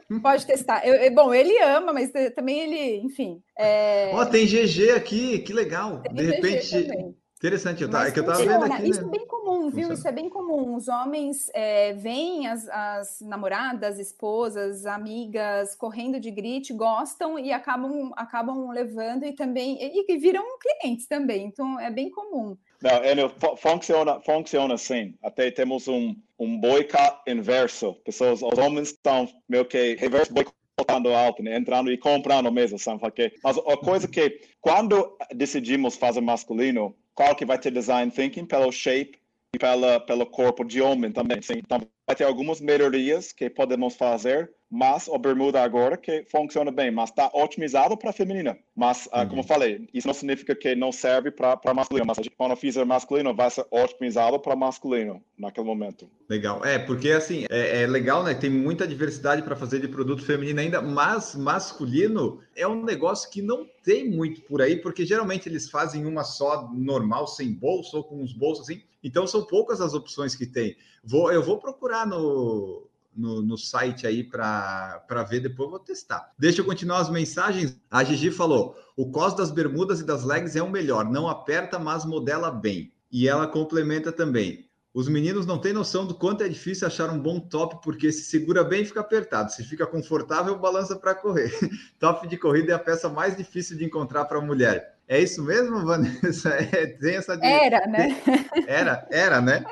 Pode testar. Eu, bom, ele ama, mas também ele, enfim. É... Ó, é... oh, tem GG aqui, que legal. Tem de repente. Também. Interessante, eu tava, é que eu tava vendo aqui. Isso né? é bem comum, viu? Isso é bem comum. Os homens é, veem as, as, namoradas, esposas, amigas correndo de grit, gostam e acabam, acabam levando e também e, e viram clientes também. Então é bem comum. Não, Enio, funciona, funciona assim. Até temos um, um boicote inverso. Pessoas, os homens estão meio que reverse boicotando alto, né? entrando e comprando mesmo, sabe? Mas a coisa que, quando decidimos fazer masculino, qual que vai ter design thinking pelo shape e pela, pelo corpo de homem também. Então, vai ter algumas melhorias que podemos fazer, mas o bermuda agora que funciona bem, mas está otimizado para feminina. Mas, uhum. uh, como eu falei, isso não significa que não serve para masculino, mas quando fizer masculino, vai ser otimizado para masculino naquele momento. Legal. É, porque assim, é, é legal, né? Tem muita diversidade para fazer de produto feminino ainda, mas masculino é um negócio que não tem muito por aí, porque geralmente eles fazem uma só normal, sem bolso, ou com uns bolsos assim. Então são poucas as opções que tem. Vou, eu vou procurar no, no, no, site aí para ver, depois vou testar. Deixa eu continuar as mensagens. A Gigi falou: o cos das bermudas e das legs é o melhor, não aperta, mas modela bem. E ela complementa também. Os meninos não têm noção do quanto é difícil achar um bom top, porque se segura bem e fica apertado. Se fica confortável, balança para correr. top de corrida é a peça mais difícil de encontrar para mulher. É isso mesmo, Vanessa? É, tem essa Era, né? Era, era, né?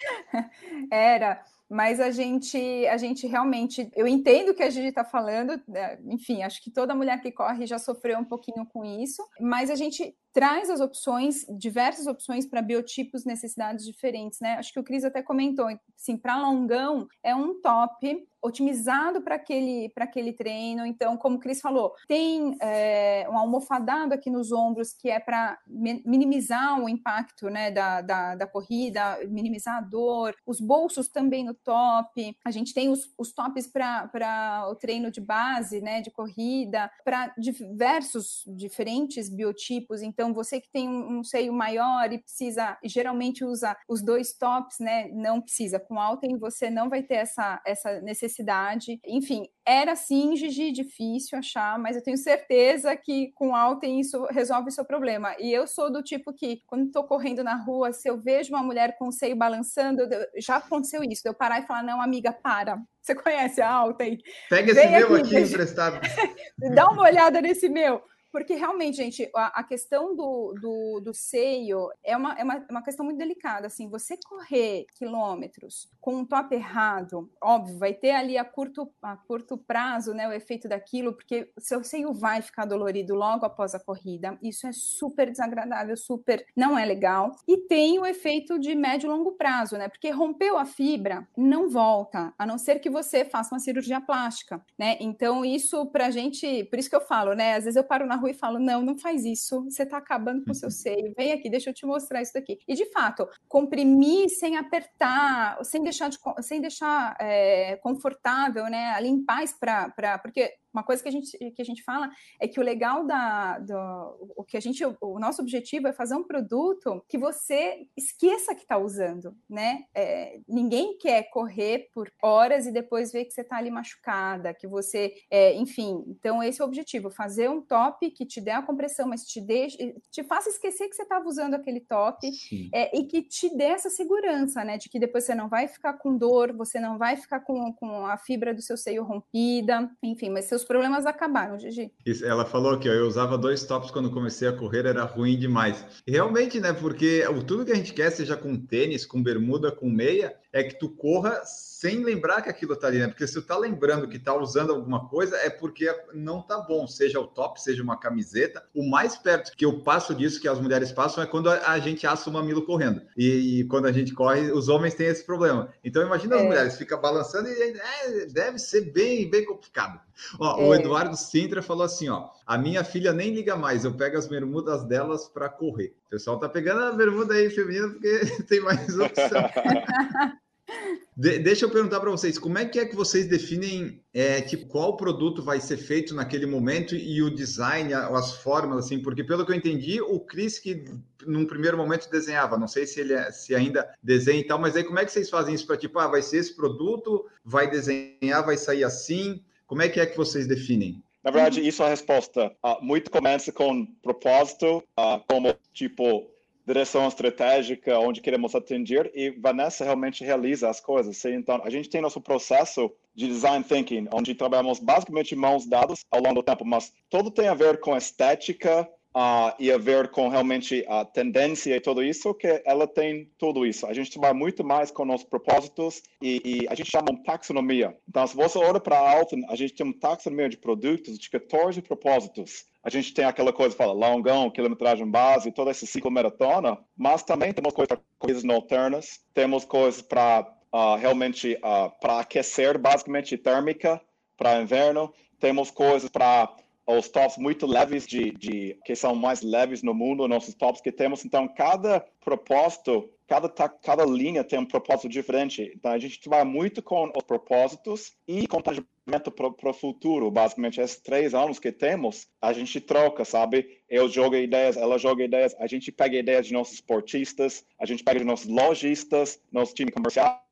Era mas a gente, a gente realmente, eu entendo o que a Gigi está falando, né, enfim, acho que toda mulher que corre já sofreu um pouquinho com isso, mas a gente traz as opções, diversas opções para biotipos, necessidades diferentes, né? Acho que o Cris até comentou, assim, para longão é um top otimizado para aquele, aquele treino. Então, como o Cris falou, tem é, um almofadado aqui nos ombros que é para minimizar o impacto né, da, da, da, corrida, minimizar a dor. Os bolsos também no top. A gente tem os, os tops para o treino de base, né, de corrida, para diversos diferentes biotipos. Então, você que tem um, um seio maior e precisa, geralmente usa os dois tops, né? Não precisa. Com Alten você não vai ter essa, essa necessidade. Enfim, era sim, Gigi, difícil achar, mas eu tenho certeza que com Alten isso resolve o seu problema. E eu sou do tipo que, quando estou correndo na rua, se eu vejo uma mulher com o seio balançando, já aconteceu isso, eu parar e falar, não, amiga, para. Você conhece a Alten? Pega esse Vem meu aqui, aqui emprestado. Dá uma olhada nesse meu. Porque realmente, gente, a, a questão do, do, do, seio é uma, é, uma, é uma questão muito delicada. Assim, você correr quilômetros com um top errado, óbvio, vai ter ali a curto, a curto prazo né, o efeito daquilo, porque seu seio vai ficar dolorido logo após a corrida. Isso é super desagradável, super não é legal. E tem o efeito de médio e longo prazo, né? Porque rompeu a fibra, não volta, a não ser que você faça uma cirurgia plástica, né? Então, isso pra gente, por isso que eu falo, né? Às vezes eu paro na e falo: não, não faz isso, você está acabando com o seu uhum. seio, vem aqui, deixa eu te mostrar isso daqui. E de fato, comprimir sem apertar, sem deixar, de, sem deixar é, confortável, né? Limpar para. Porque uma coisa que a gente, que a gente fala é que o legal da do, o que a gente o nosso objetivo é fazer um produto que você esqueça que está usando, né? É, ninguém quer correr por horas e depois ver que você está ali machucada, que você, é, enfim. Então esse é o objetivo, fazer um top que te dê a compressão, mas te deixe, te faça esquecer que você estava usando aquele top é, e que te dê essa segurança, né? De que depois você não vai ficar com dor, você não vai ficar com, com a fibra do seu seio rompida, enfim, mas seus seus problemas acabaram, Gigi. Isso, ela falou que eu usava dois tops quando comecei a correr, era ruim demais. Realmente, né? Porque tudo que a gente quer, seja com tênis, com bermuda, com meia, é que tu corra sem lembrar que aquilo tá ali, né? Porque se tu tá lembrando que tá usando alguma coisa, é porque não tá bom, seja o top, seja uma camiseta. O mais perto que eu passo disso, que as mulheres passam, é quando a gente assa o mamilo correndo. E, e quando a gente corre, os homens têm esse problema. Então imagina as é. mulheres, fica balançando e é, deve ser bem, bem complicado. Ó, é. O Eduardo Sintra falou assim, ó, a minha filha nem liga mais, eu pego as bermudas delas para correr. O pessoal tá pegando a bermuda aí feminina porque tem mais opção. De, deixa eu perguntar para vocês, como é que é que vocês definem é, tipo, qual produto vai ser feito naquele momento e o design, as formas, assim, porque pelo que eu entendi, o Chris que num primeiro momento desenhava, não sei se ele é, se ainda desenha e tal, mas aí como é que vocês fazem isso para tipo, ah, vai ser esse produto, vai desenhar, vai sair assim? Como é que é que vocês definem? Na verdade, isso é a resposta. Uh, muito começa com propósito, uh, como tipo direção estratégica, onde queremos atender, e Vanessa realmente realiza as coisas. Sim? Então, a gente tem nosso processo de design thinking, onde trabalhamos basicamente mãos dadas ao longo do tempo, mas tudo tem a ver com estética, uh, e a ver com realmente a tendência e tudo isso, que ela tem tudo isso. A gente trabalha muito mais com nossos propósitos e, e a gente chama taxonomia. Então, se você olha para a Alton, a gente tem uma taxonomia de produtos de 14 propósitos. A gente tem aquela coisa, fala, longão, quilometragem base, toda essa ciclo maratona, mas também temos coisas para corridas noturnas, temos coisas para uh, realmente uh, para aquecer, basicamente térmica, para inverno, temos coisas para os tops muito leves de, de que são mais leves no mundo, nossos tops que temos. Então, cada propósito, cada, cada linha tem um propósito diferente. Então, a gente trabalha muito com os propósitos e com planejamento para o futuro. Basicamente, esses três anos que temos, a gente troca, sabe? Eu jogo ideias, ela joga ideias, a gente pega ideias de nossos esportistas, a gente pega de nossos lojistas, nosso time comercial.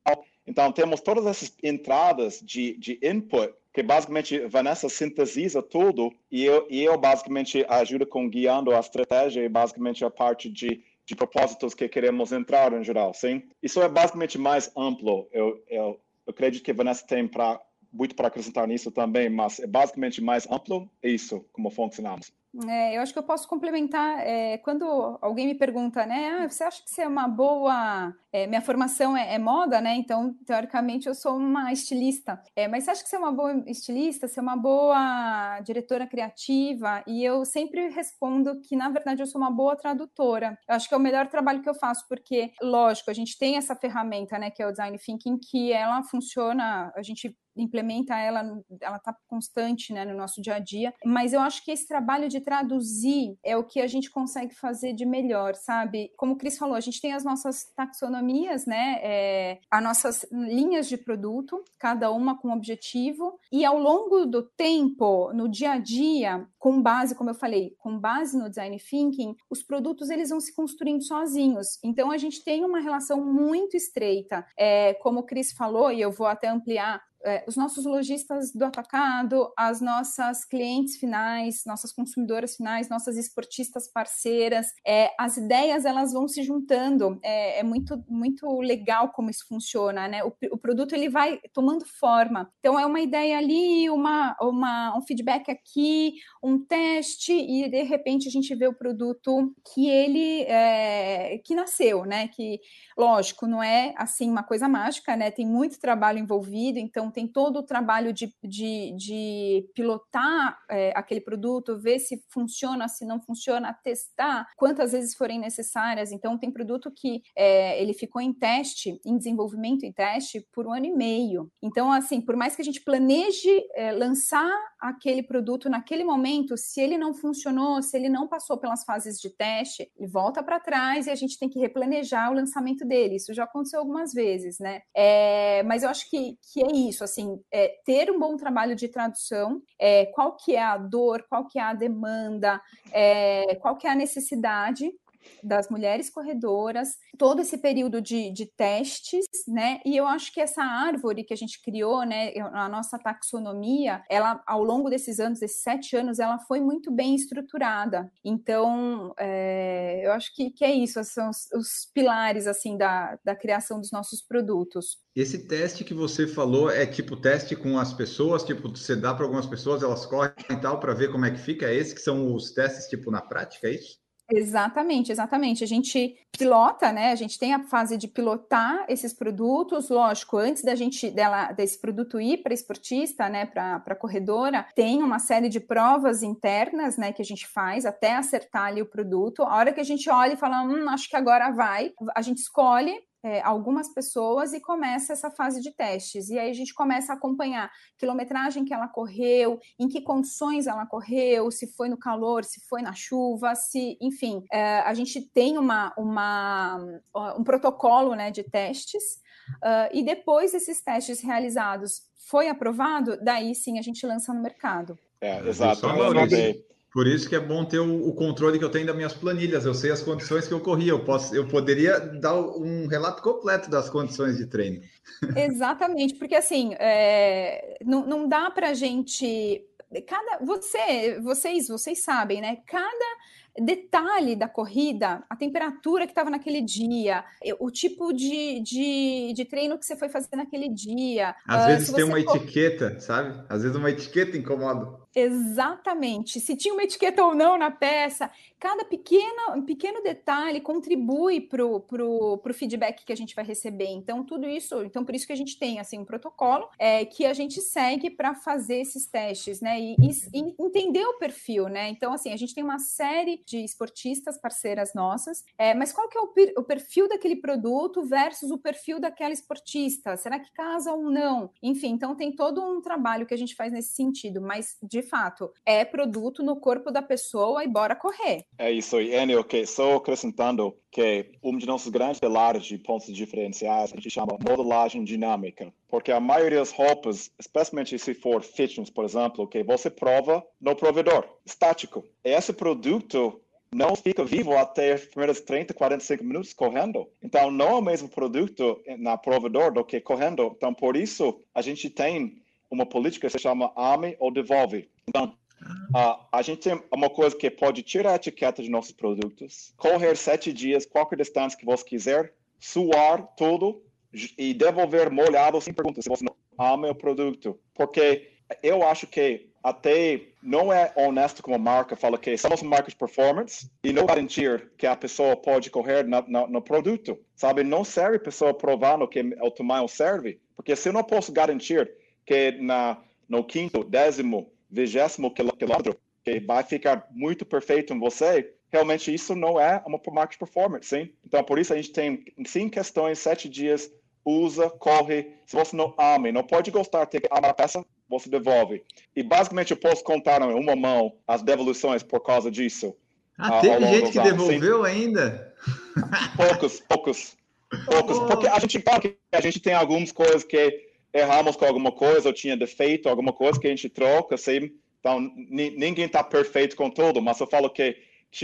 Então, temos todas essas entradas de, de input que basicamente Vanessa sintetiza tudo e eu, e eu basicamente ajudo com guiando a estratégia e basicamente a parte de, de propósitos que queremos entrar em geral, sim? Isso é basicamente mais amplo. Eu, eu, eu acredito que Vanessa tem pra, muito para acrescentar nisso também, mas é basicamente mais amplo isso, como funcionamos. É, eu acho que eu posso complementar é, quando alguém me pergunta, né? Ah, você acha que você é uma boa. É, minha formação é, é, moda, né? Então, teoricamente, eu sou uma estilista. É, mas você acha que você é uma boa estilista? Você é uma boa diretora criativa? E eu sempre respondo que, na verdade, eu sou uma boa tradutora. Eu acho que é o melhor trabalho que eu faço, porque, lógico, a gente tem essa ferramenta, né? Que é o design thinking, que ela funciona. A gente implementa ela, ela está constante né, no nosso dia a dia, mas eu acho que esse trabalho de traduzir é o que a gente consegue fazer de melhor, sabe? Como o Cris falou, a gente tem as nossas taxonomias, né? É, as nossas linhas de produto, cada uma com objetivo, e ao longo do tempo, no dia a dia, com base, como eu falei, com base no design thinking, os produtos eles vão se construindo sozinhos. Então a gente tem uma relação muito estreita, é, como o Cris falou, e eu vou até ampliar é, os nossos lojistas do atacado, as nossas clientes finais, nossas consumidoras finais, nossas esportistas parceiras, é, as ideias elas vão se juntando. É, é, muito muito legal como isso funciona, né? O, o, produto ele vai tomando forma. Então é uma ideia ali, uma, uma um feedback aqui, um teste e de repente a gente vê o produto que ele é, que nasceu, né? Que lógico não é assim uma coisa mágica, né? Tem muito trabalho envolvido, então então, tem todo o trabalho de, de, de pilotar é, aquele produto, ver se funciona, se não funciona, testar quantas vezes forem necessárias. Então, tem produto que é, ele ficou em teste, em desenvolvimento e teste, por um ano e meio. Então, assim, por mais que a gente planeje é, lançar aquele produto naquele momento, se ele não funcionou, se ele não passou pelas fases de teste, ele volta para trás e a gente tem que replanejar o lançamento dele. Isso já aconteceu algumas vezes, né? É, mas eu acho que, que é isso, assim, é, ter um bom trabalho de tradução, é, qual que é a dor, qual que é a demanda, é, qual que é a necessidade das mulheres corredoras, todo esse período de, de, testes, né? E eu acho que essa árvore que a gente criou, né, a nossa taxonomia, ela, ao longo desses anos, desses sete anos, ela foi muito bem estruturada. Então, é, eu acho que, que é isso, são os, os pilares, assim, da, da criação dos nossos produtos. Esse teste que você falou é tipo teste com as pessoas, tipo, você dá para algumas pessoas, elas correm e tal, para ver como é que fica? É esse que são os testes, tipo, na prática, é isso? Exatamente, exatamente. A gente pilota, né? A gente tem a fase de pilotar esses produtos, lógico, antes da gente dela desse produto ir para esportista, né, para corredora, tem uma série de provas internas, né, que a gente faz até acertar ali o produto. A hora que a gente olha e fala, hum, acho que agora vai, a gente escolhe é, algumas pessoas e começa essa fase de testes. E aí a gente começa a acompanhar quilometragem que ela correu, em que condições ela correu, se foi no calor, se foi na chuva, se, enfim, é, a gente tem uma, uma, um protocolo né, de testes. Uh, e depois desses testes realizados foi aprovado, daí sim a gente lança no mercado. É, exato. Por isso que é bom ter o, o, controle que eu tenho das minhas planilhas. Eu sei as condições que eu corri. Eu posso, eu poderia dar um relato completo das condições de treino. Exatamente, porque assim é, não, não dá para a gente. Cada você, vocês, vocês sabem, né? Cada detalhe da corrida, a temperatura que estava naquele dia, o tipo de, de, de, treino que você foi fazer naquele dia. Às uh, vezes tem uma etiqueta, sabe? Às vezes uma etiqueta incomoda. Exatamente. Se tinha uma etiqueta ou não na peça, cada pequeno, pequeno detalhe contribui para o pro, pro feedback que a gente vai receber. Então, tudo isso, então por isso que a gente tem assim um protocolo é, que a gente segue para fazer esses testes, né? E, e, e, entender o perfil, né? Então, assim, a gente tem uma série de esportistas parceiras nossas, é, mas qual que é o, o perfil daquele produto versus o perfil daquela esportista? Será que casa ou não? Enfim, então tem todo um trabalho que a gente faz nesse sentido, mas de fato, é produto no corpo da pessoa e bora correr. É isso aí, Enio, que só acrescentando que um de nossos grandes pilares de pontos diferenciais a gente chama modelagem dinâmica, porque a maioria das roupas, especialmente se for fitness, por exemplo, que você prova no provedor, estático. Esse produto não fica vivo até os primeiros 30, 45 minutos correndo. Então, não é o mesmo produto na provedor do que correndo. Então, por isso, a gente tem uma política se chama AME ou devolve. Então, uh, a gente tem uma coisa que pode tirar a etiqueta de nossos produtos, correr sete dias, qualquer distância que você quiser, suar tudo e devolver molhado sem perguntas se você não ama o produto. Porque eu acho que até não é honesto como marca fala que somos marcas performance e não garantir que a pessoa pode correr na, na, no produto. Sabe, não serve a pessoa provar no que o tamanho serve, porque se eu não posso garantir que na, no quinto, décimo, vigésimo quilômetro, que vai ficar muito perfeito em você, realmente isso não é uma marca de performance, sim? Então, por isso a gente tem cinco questões, sete dias, usa, corre. Se você não ama, não pode gostar, tem que amar a peça, você devolve. E basicamente eu posso contar em uma mão as devoluções por causa disso. Ah, teve gente que devolveu Sim. ainda? Poucos, poucos. Poucos. Porque a gente fala que a gente tem algumas coisas que erramos com alguma coisa, ou tinha defeito, alguma coisa que a gente troca, assim. Então, ninguém está perfeito com tudo, mas eu falo que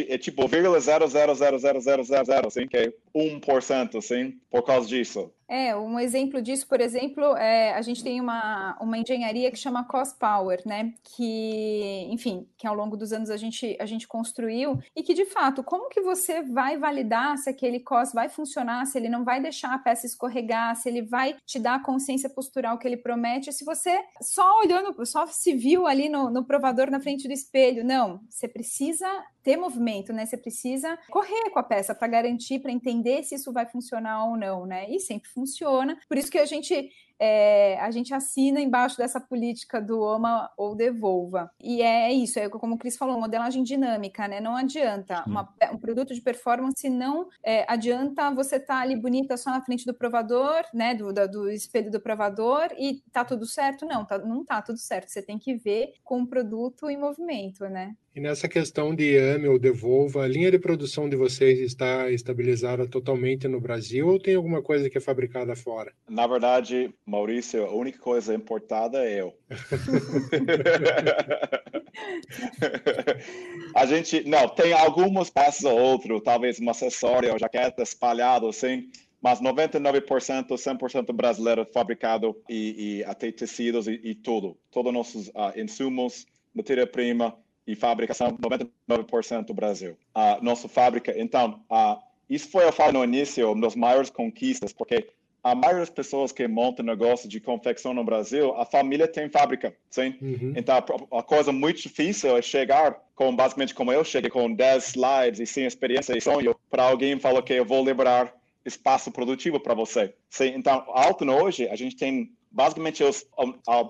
é tipo 0,0000000, assim, que é 1%, assim, por causa disso. É, um exemplo disso, por exemplo, é, a gente tem uma, uma engenharia que chama Cost Power, né? Que, enfim, que ao longo dos anos a gente, a gente construiu e que, de fato, como que você vai validar se aquele cost vai funcionar, se ele não vai deixar a peça escorregar, se ele vai te dar a consciência postural que ele promete, se você só olhando, só se viu ali no, no provador na frente do espelho. Não, você precisa ter movimento, né? Você precisa correr com a peça para garantir, para entender se isso vai funcionar ou não, né? E sempre funciona. Por isso que a gente é, a gente assina embaixo dessa política do ama ou devolva. E é isso, é como o Cris falou, modelagem dinâmica, né? Não adianta. Uma, um produto de performance não é, adianta você estar tá ali bonita só na frente do provador, né? Do, do, do, espelho do provador e tá tudo certo. Não, tá, não tá tudo certo. Você tem que ver com o produto em movimento, né? E nessa questão de ame ou devolva, a linha de produção de vocês está estabilizada totalmente no Brasil ou tem alguma coisa que é fabricada fora? Na verdade, Maurício, a única coisa importada é eu. a gente, não, tem algumas peças ou outro, talvez um acessório ou jaqueta espalhado assim, mas 99%, 100% brasileiro fabricado e, e até tecidos e, e tudo. Todos os nossos uh, insumos, matéria-prima, e fabricação 99% do Brasil. A nossa fábrica, então, a, isso foi, eu falo no início, uma das maiores conquistas, porque a maioria das pessoas que montam negócio de confecção no Brasil, a família tem fábrica, sim? Uhum. Então, a, a, coisa muito difícil é chegar, com basicamente como eu cheguei, com 10 slides e sem experiência e sonho, para alguém falar que eu vou liberar espaço produtivo para você. Sim? Então, Alton hoje, a gente tem basicamente os,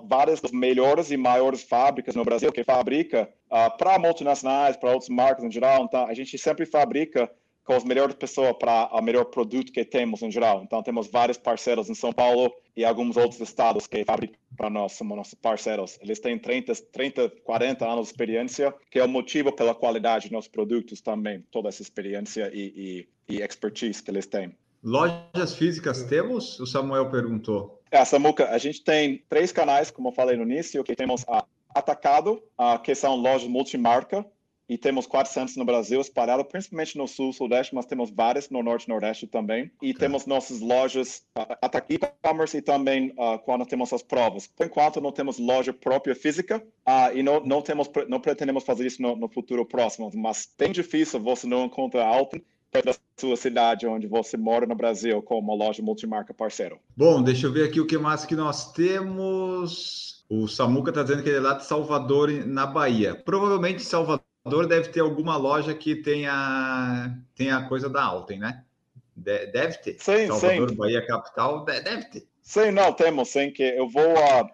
várias das melhores e maiores fábricas no Brasil que fabrica uh, para multinacionais, para outras marcas em geral. Então, a gente sempre fabrica com as melhores pessoas para o melhor produto que temos em geral. Então, temos vários parceiros em São Paulo e alguns outros estados que fabricam para nós, são nossos parceiros. Eles têm 30, 30, 40 anos de experiência, que é o motivo pela qualidade dos nossos produtos também, toda essa experiência e, e, e expertise que eles têm. Lojas físicas temos? O Samuel perguntou. É, Samuca, a gente tem três canais, como eu falei no início, que temos a Atacado, a, que são lojas multimarca, e temos 400 no Brasil, espalhado principalmente no sul, sudeste, mas temos várias no norte e nordeste também. E okay. temos nossas lojas uh, e-commerce e também uh, quando temos as provas. Por enquanto, não temos loja própria física uh, e não, não, temos, não pretendemos fazer isso no, no futuro próximo, mas bem difícil você não encontrar Alton da sua cidade onde você mora no Brasil com uma loja multimarca parceiro. Bom, deixa eu ver aqui o que mais que nós temos. O Samuca está dizendo que ele é lá de Salvador, na Bahia. Provavelmente Salvador deve ter alguma loja que tenha, tenha a coisa da Alten, né? deve ter. Sim, Salvador, sim. Bahia capital, deve ter. Sim, não, temos, sim, que eu vou, uh,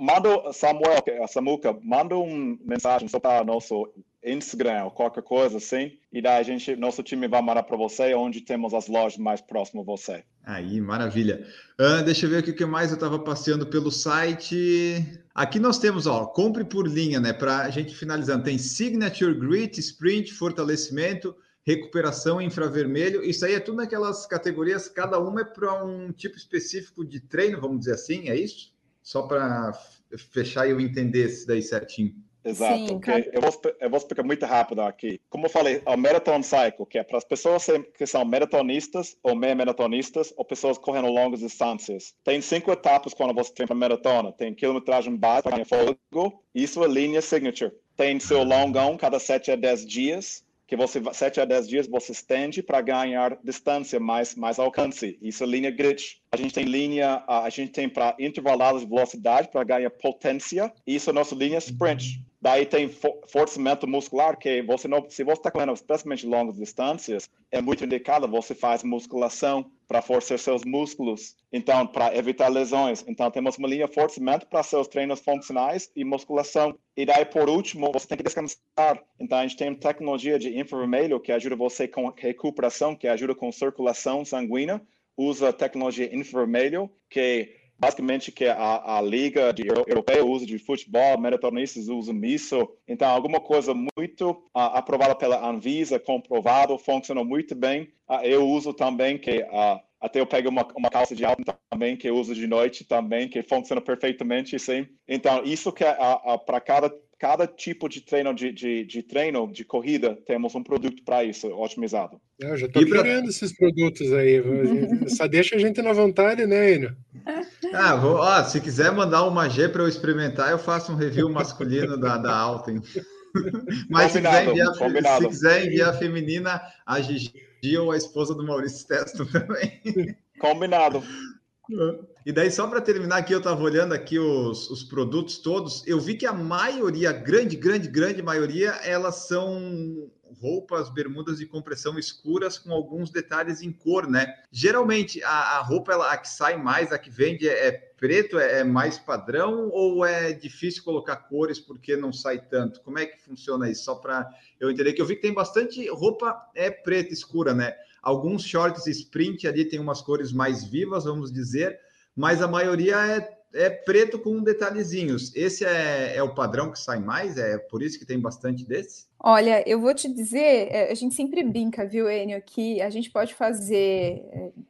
manda, Samuel, Samuca, manda uma mensagem só para nosso Instagram ou qualquer coisa assim, e daí a gente, nosso time vai mandar para você onde temos as lojas mais próximas a você. Aí, maravilha. Uh, deixa eu ver o que mais eu estava passeando pelo site. Aqui nós temos, ó, compre por linha, né? Para a gente finalizando, tem Signature, Grit, Sprint, Fortalecimento, Recuperação Infravermelho. Isso aí é tudo naquelas categorias, cada uma é para um tipo específico de treino, vamos dizer assim, é isso? Só para fechar e eu entender isso daí certinho. Exato. Sim, okay? eu, vou, eu vou explicar muito rápido aqui. Como eu falei, o Marathon Cycle, que é para as pessoas que são maratonistas ou meia maratonistas ou pessoas correndo longas distâncias. Tem cinco etapas quando você tem para maratona. Tem quilometragem básica, fôlego. Isso é linha signature. Tem seu longão cada 7 a 10 dias que você 7 a 10 dias você estende para ganhar distância, mais mais alcance. Isso é linha grid. A gente tem linha, a gente tem para intervaladas de velocidade para ganhar potência. Isso é nossa linha sprint. Daí tem forçamento muscular, que você não, se você está correndo especialmente longas distâncias, é muito indicado você faz musculação para forçar seus músculos, então para evitar lesões. Então temos uma linha de forçamento para seus treinos funcionais e musculação. E daí por último você tem que descansar. Então a gente tem tecnologia de infravermelho que ajuda você com recuperação, que ajuda com circulação sanguínea usa tecnologia infravermelho, que basicamente que a, a liga de, europeia usa de futebol, maratonistas usam isso. Então, alguma coisa muito uh, aprovada pela Anvisa, comprovado, funciona muito bem. Uh, eu uso também que uh, até eu pego uma, uma calça de alta também que eu uso de noite também, que funciona perfeitamente, sim. Então, isso que é para cada cada tipo de treino de, de, de, treino de corrida temos um produto para isso otimizado. Eu já estou pra... querendo esses produtos aí. Só deixa a gente na vontade, né, Enio? Ah, vou, ó, se quiser mandar uma G para eu experimentar, eu faço um review masculino da, da Alten. Mas se quiser, enviar, se quiser enviar a feminina, a Gigi ou a esposa do Maurício Testo também. Combinado. E daí, só para terminar aqui, eu estava olhando aqui os, os produtos todos, eu vi que a maioria, grande, grande, grande maioria, elas são roupas, bermudas de compressão escuras com alguns detalhes em cor, né? Geralmente, a, a roupa, ela, a que sai mais, a que vende é, é preto, é, é, mais padrão ou é difícil colocar cores porque não sai tanto? Como é que funciona isso? Só para eu entender que eu vi que tem bastante roupa é preta escura, né? Alguns shorts sprint ali tem umas cores mais vivas, vamos dizer, mas a maioria é, é preto com detalhezinhos. Esse é, é o padrão que sai mais? É por isso que tem bastante desse? Olha, eu vou te dizer, é, a gente sempre brinca, viu, Enio, que a gente pode fazer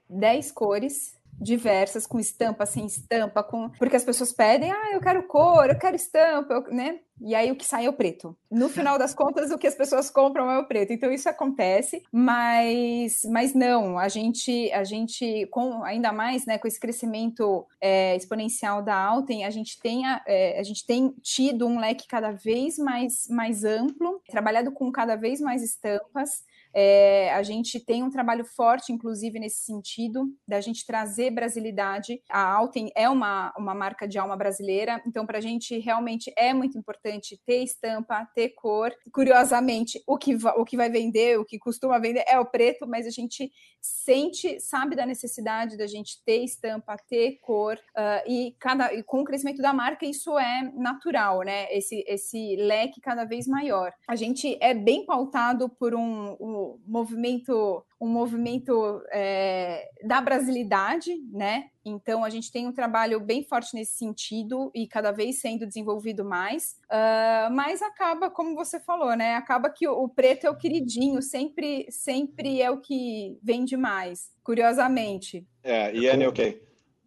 10 é, cores diversas, com estampa, sem estampa, com porque as pessoas pedem, ah, eu quero cor, eu quero estampa, eu... né? E aí o que sai é o preto. No final das contas, o que as pessoas compram é o preto. Então isso acontece, mas, mas não, a gente, a gente, com ainda mais, né, com esse crescimento é, exponencial da Alten, a gente tem a, é, a gente tem tido um leque cada vez mais, mais amplo, trabalhado com cada vez mais estampas. É, a gente tem um trabalho forte, inclusive, nesse sentido, da gente trazer brasilidade. A Alten é uma, uma marca de alma brasileira, então, para a gente realmente é muito importante ter estampa, ter cor. Curiosamente, o que, o que vai vender, o que costuma vender é o preto, mas a gente sente, sabe da necessidade da gente ter estampa, ter cor, uh, e, cada, e com o crescimento da marca, isso é natural, né? Esse, esse leque cada vez maior. A gente é bem pautado por um, um movimento, um movimento é, da brasilidade, né? Então a gente tem um trabalho bem forte nesse sentido e cada vez sendo desenvolvido mais, uh, mas acaba, como você falou, né? Acaba que o, o preto é o queridinho, sempre, sempre é o que vende mais, curiosamente. É, e é ok.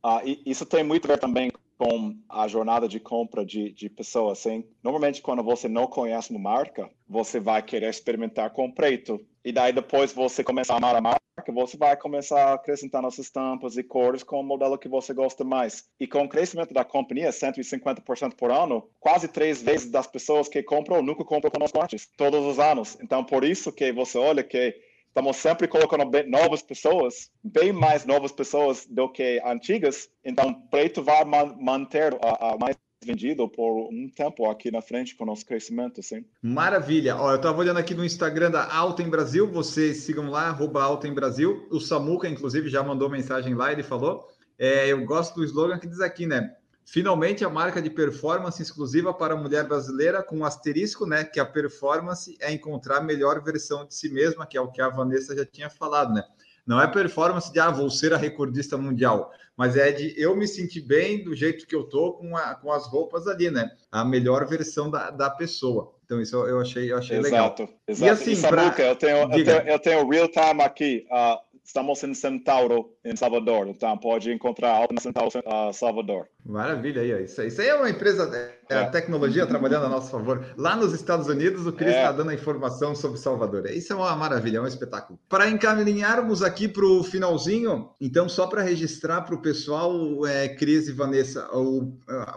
Uh, isso tem muito a ver também com a jornada de compra de, de pessoas. Assim. Normalmente, quando você não conhece uma marca, você vai querer experimentar com preto. E daí, depois você começa a amar a marca, você vai começar a acrescentar nas estampas e cores com o modelo que você gosta mais. E com o crescimento da companhia, 150% por ano, quase três vezes das pessoas que compram nunca compram conosco antes, todos os anos. Então, por isso que você olha que estamos sempre colocando novas pessoas, bem mais novas pessoas do que antigas. Então, preto vai manter a, a mais vendido por um tempo aqui na frente com o nosso crescimento, sim. Maravilha. Ó, eu estava olhando aqui no Instagram da Alta em Brasil, vocês sigam lá, arroba Alta em Brasil. O Samuca, inclusive, já mandou mensagem lá, ele falou. É, eu gosto do slogan que diz aqui, né? Finalmente, a marca de performance exclusiva para a mulher brasileira, com um asterisco, né? Que a performance é encontrar a melhor versão de si mesma, que é o que a Vanessa já tinha falado, né? Não é performance de, ah, vou ser a recordista mundial, mas é de eu me sentir bem do jeito que eu tô com, a, com as roupas ali, né? A melhor versão da, da pessoa. Então, isso eu achei, eu achei exato, legal. Exato, E assim, e Samuca, pra... eu, tenho, eu, tenho, eu tenho real time aqui. Uh, estamos em Centauro, em Salvador. Então, pode encontrar algo na Centauro, uh, Salvador. Maravilha aí. Isso, isso aí é uma empresa, é, é. tecnologia trabalhando a nosso favor. Lá nos Estados Unidos, o Cris está é. dando a informação sobre Salvador. Isso é uma maravilha, é um espetáculo. Para encaminharmos aqui para o finalzinho, então, só para registrar para o pessoal, é, Cris e Vanessa,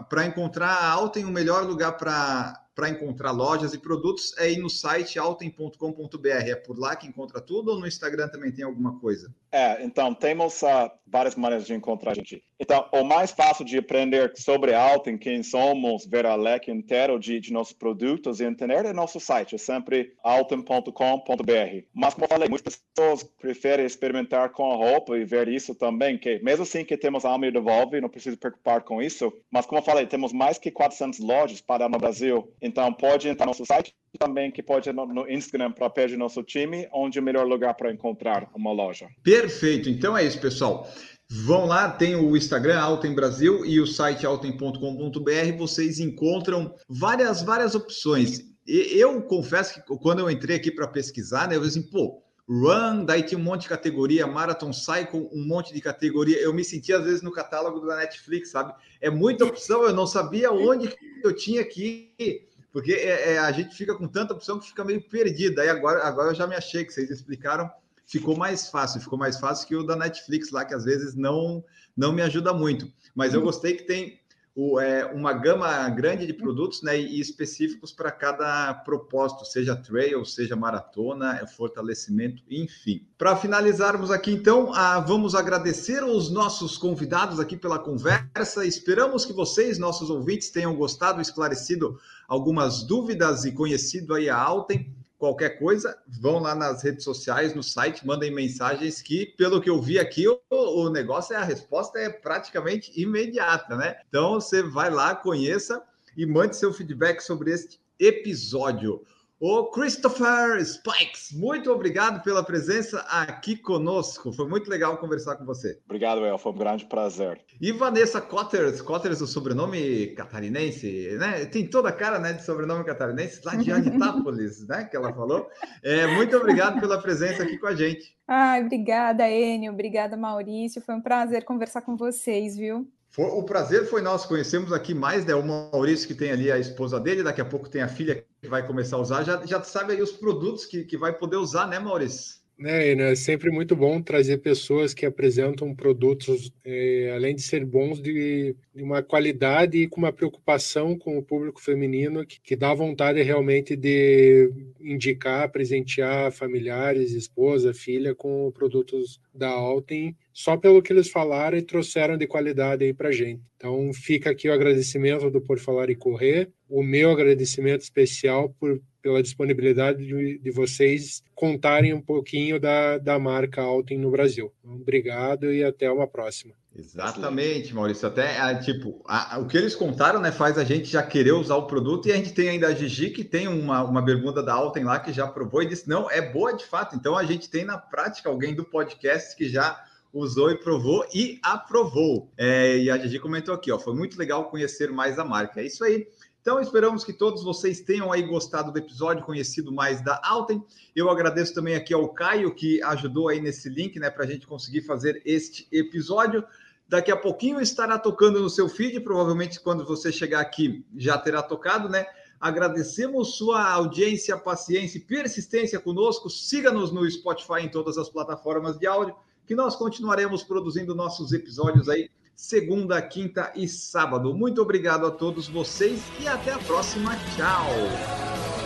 para encontrar a Alten, o melhor lugar para para encontrar lojas e produtos é ir no site altem.com.br. É por lá que encontra tudo ou no Instagram também tem alguma coisa? É, então temos uh, várias maneiras de encontrar a gente. Então, o mais fácil de aprender sobre Alten, quem somos, ver a leque inteiro de, de nossos produtos e entender é nosso site, é sempre alten.com.br. Mas, como eu falei, muitas pessoas preferem experimentar com a roupa e ver isso também, que mesmo assim que temos a Alme Devolve, não precisa preocupar com isso, mas como eu falei, temos mais que 400 lojas para no Brasil, Então, pode entrar no nosso site também, que pode no, no Instagram para perto do nosso time, onde é o melhor lugar para encontrar uma loja. Perfeito. Então é isso, pessoal. Vão lá, tem o Instagram Altem Brasil e o site altem.com.br. Vocês encontram várias, várias opções. E eu confesso que quando eu entrei aqui para pesquisar, né, eu falei assim, pô, Run, daí tinha um monte de categoria, Marathon Cycle, um monte de categoria. Eu me sentia às vezes no catálogo da Netflix, sabe? É muita opção, eu não sabia onde eu tinha que ir, porque é, é, a gente fica com tanta opção que fica meio perdida. Aí agora, agora eu já me achei que vocês explicaram, ficou mais fácil, ficou mais fácil que o da Netflix lá, que às vezes não, não me ajuda muito. Mas eu gostei que tem é, uma gama grande de produtos né, e específicos para cada propósito, seja trail, seja maratona, é fortalecimento, enfim. Para finalizarmos aqui, então, ah, vamos agradecer os nossos convidados aqui pela conversa. Esperamos que vocês, nossos ouvintes, tenham gostado, esclarecido algumas dúvidas e conhecido aí a Alten. Qualquer coisa, vão lá nas redes sociais, no site, mandem mensagens que, pelo que eu vi aqui, o, o negócio é a resposta é praticamente imediata, né? Então você vai lá, conheça e mande seu feedback sobre este episódio. O Christopher Spikes, muito obrigado pela presença aqui conosco. Foi muito legal conversar com você. Obrigado, El. Foi um grande prazer. E Vanessa Cotters, Cotters, o sobrenome catarinense, né? Tem toda a cara né, de sobrenome catarinense, lá de Anitápolis, né? Que ela falou. É, muito obrigado pela presença aqui com a gente. Ai, obrigada, Enio. Obrigada, Maurício. Foi um prazer conversar com vocês, viu? O prazer foi nosso. Conhecemos aqui mais, né? O Maurício, que tem ali a esposa dele, daqui a pouco tem a filha que vai começar a usar. Já, já sabe aí os produtos que, que vai poder usar, né, Maurício? É, né, é sempre muito bom trazer pessoas que apresentam produtos, é, além de ser bons, de, de, uma qualidade e com uma preocupação com o público feminino que, que dá vontade realmente de indicar, presentear familiares, esposa, filha com produtos da Alten, só pelo que eles falaram e trouxeram de qualidade aí para gente. Então fica aqui o agradecimento do Por Falar e Correr, o meu agradecimento especial por pela disponibilidade de, de, vocês contarem um pouquinho da, da marca Alten no Brasil. Obrigado e até uma próxima. Exatamente, Maurício. Até ah, tipo, a, o que eles contaram, né, faz a gente já querer usar o produto e a gente tem ainda a Gigi que tem uma, uma bermuda da Alten lá que já provou e disse não é boa de fato. Então a gente tem na prática alguém do podcast que já usou e provou e aprovou. É, e a Gigi comentou aqui, ó, foi muito legal conhecer mais a marca. É isso aí. Então, esperamos que todos vocês tenham aí gostado do episódio, conhecido mais da Alten. Eu agradeço também aqui ao Caio, que ajudou aí nesse link, né, para a gente conseguir fazer este episódio. Daqui a pouquinho estará tocando no seu feed, provavelmente quando você chegar aqui já terá tocado, né? Agradecemos sua audiência, paciência e persistência conosco. Siga-nos no Spotify em todas as plataformas de áudio, que nós continuaremos produzindo nossos episódios aí segunda, quinta e sábado. Muito obrigado a todos vocês e até a próxima. Tchau!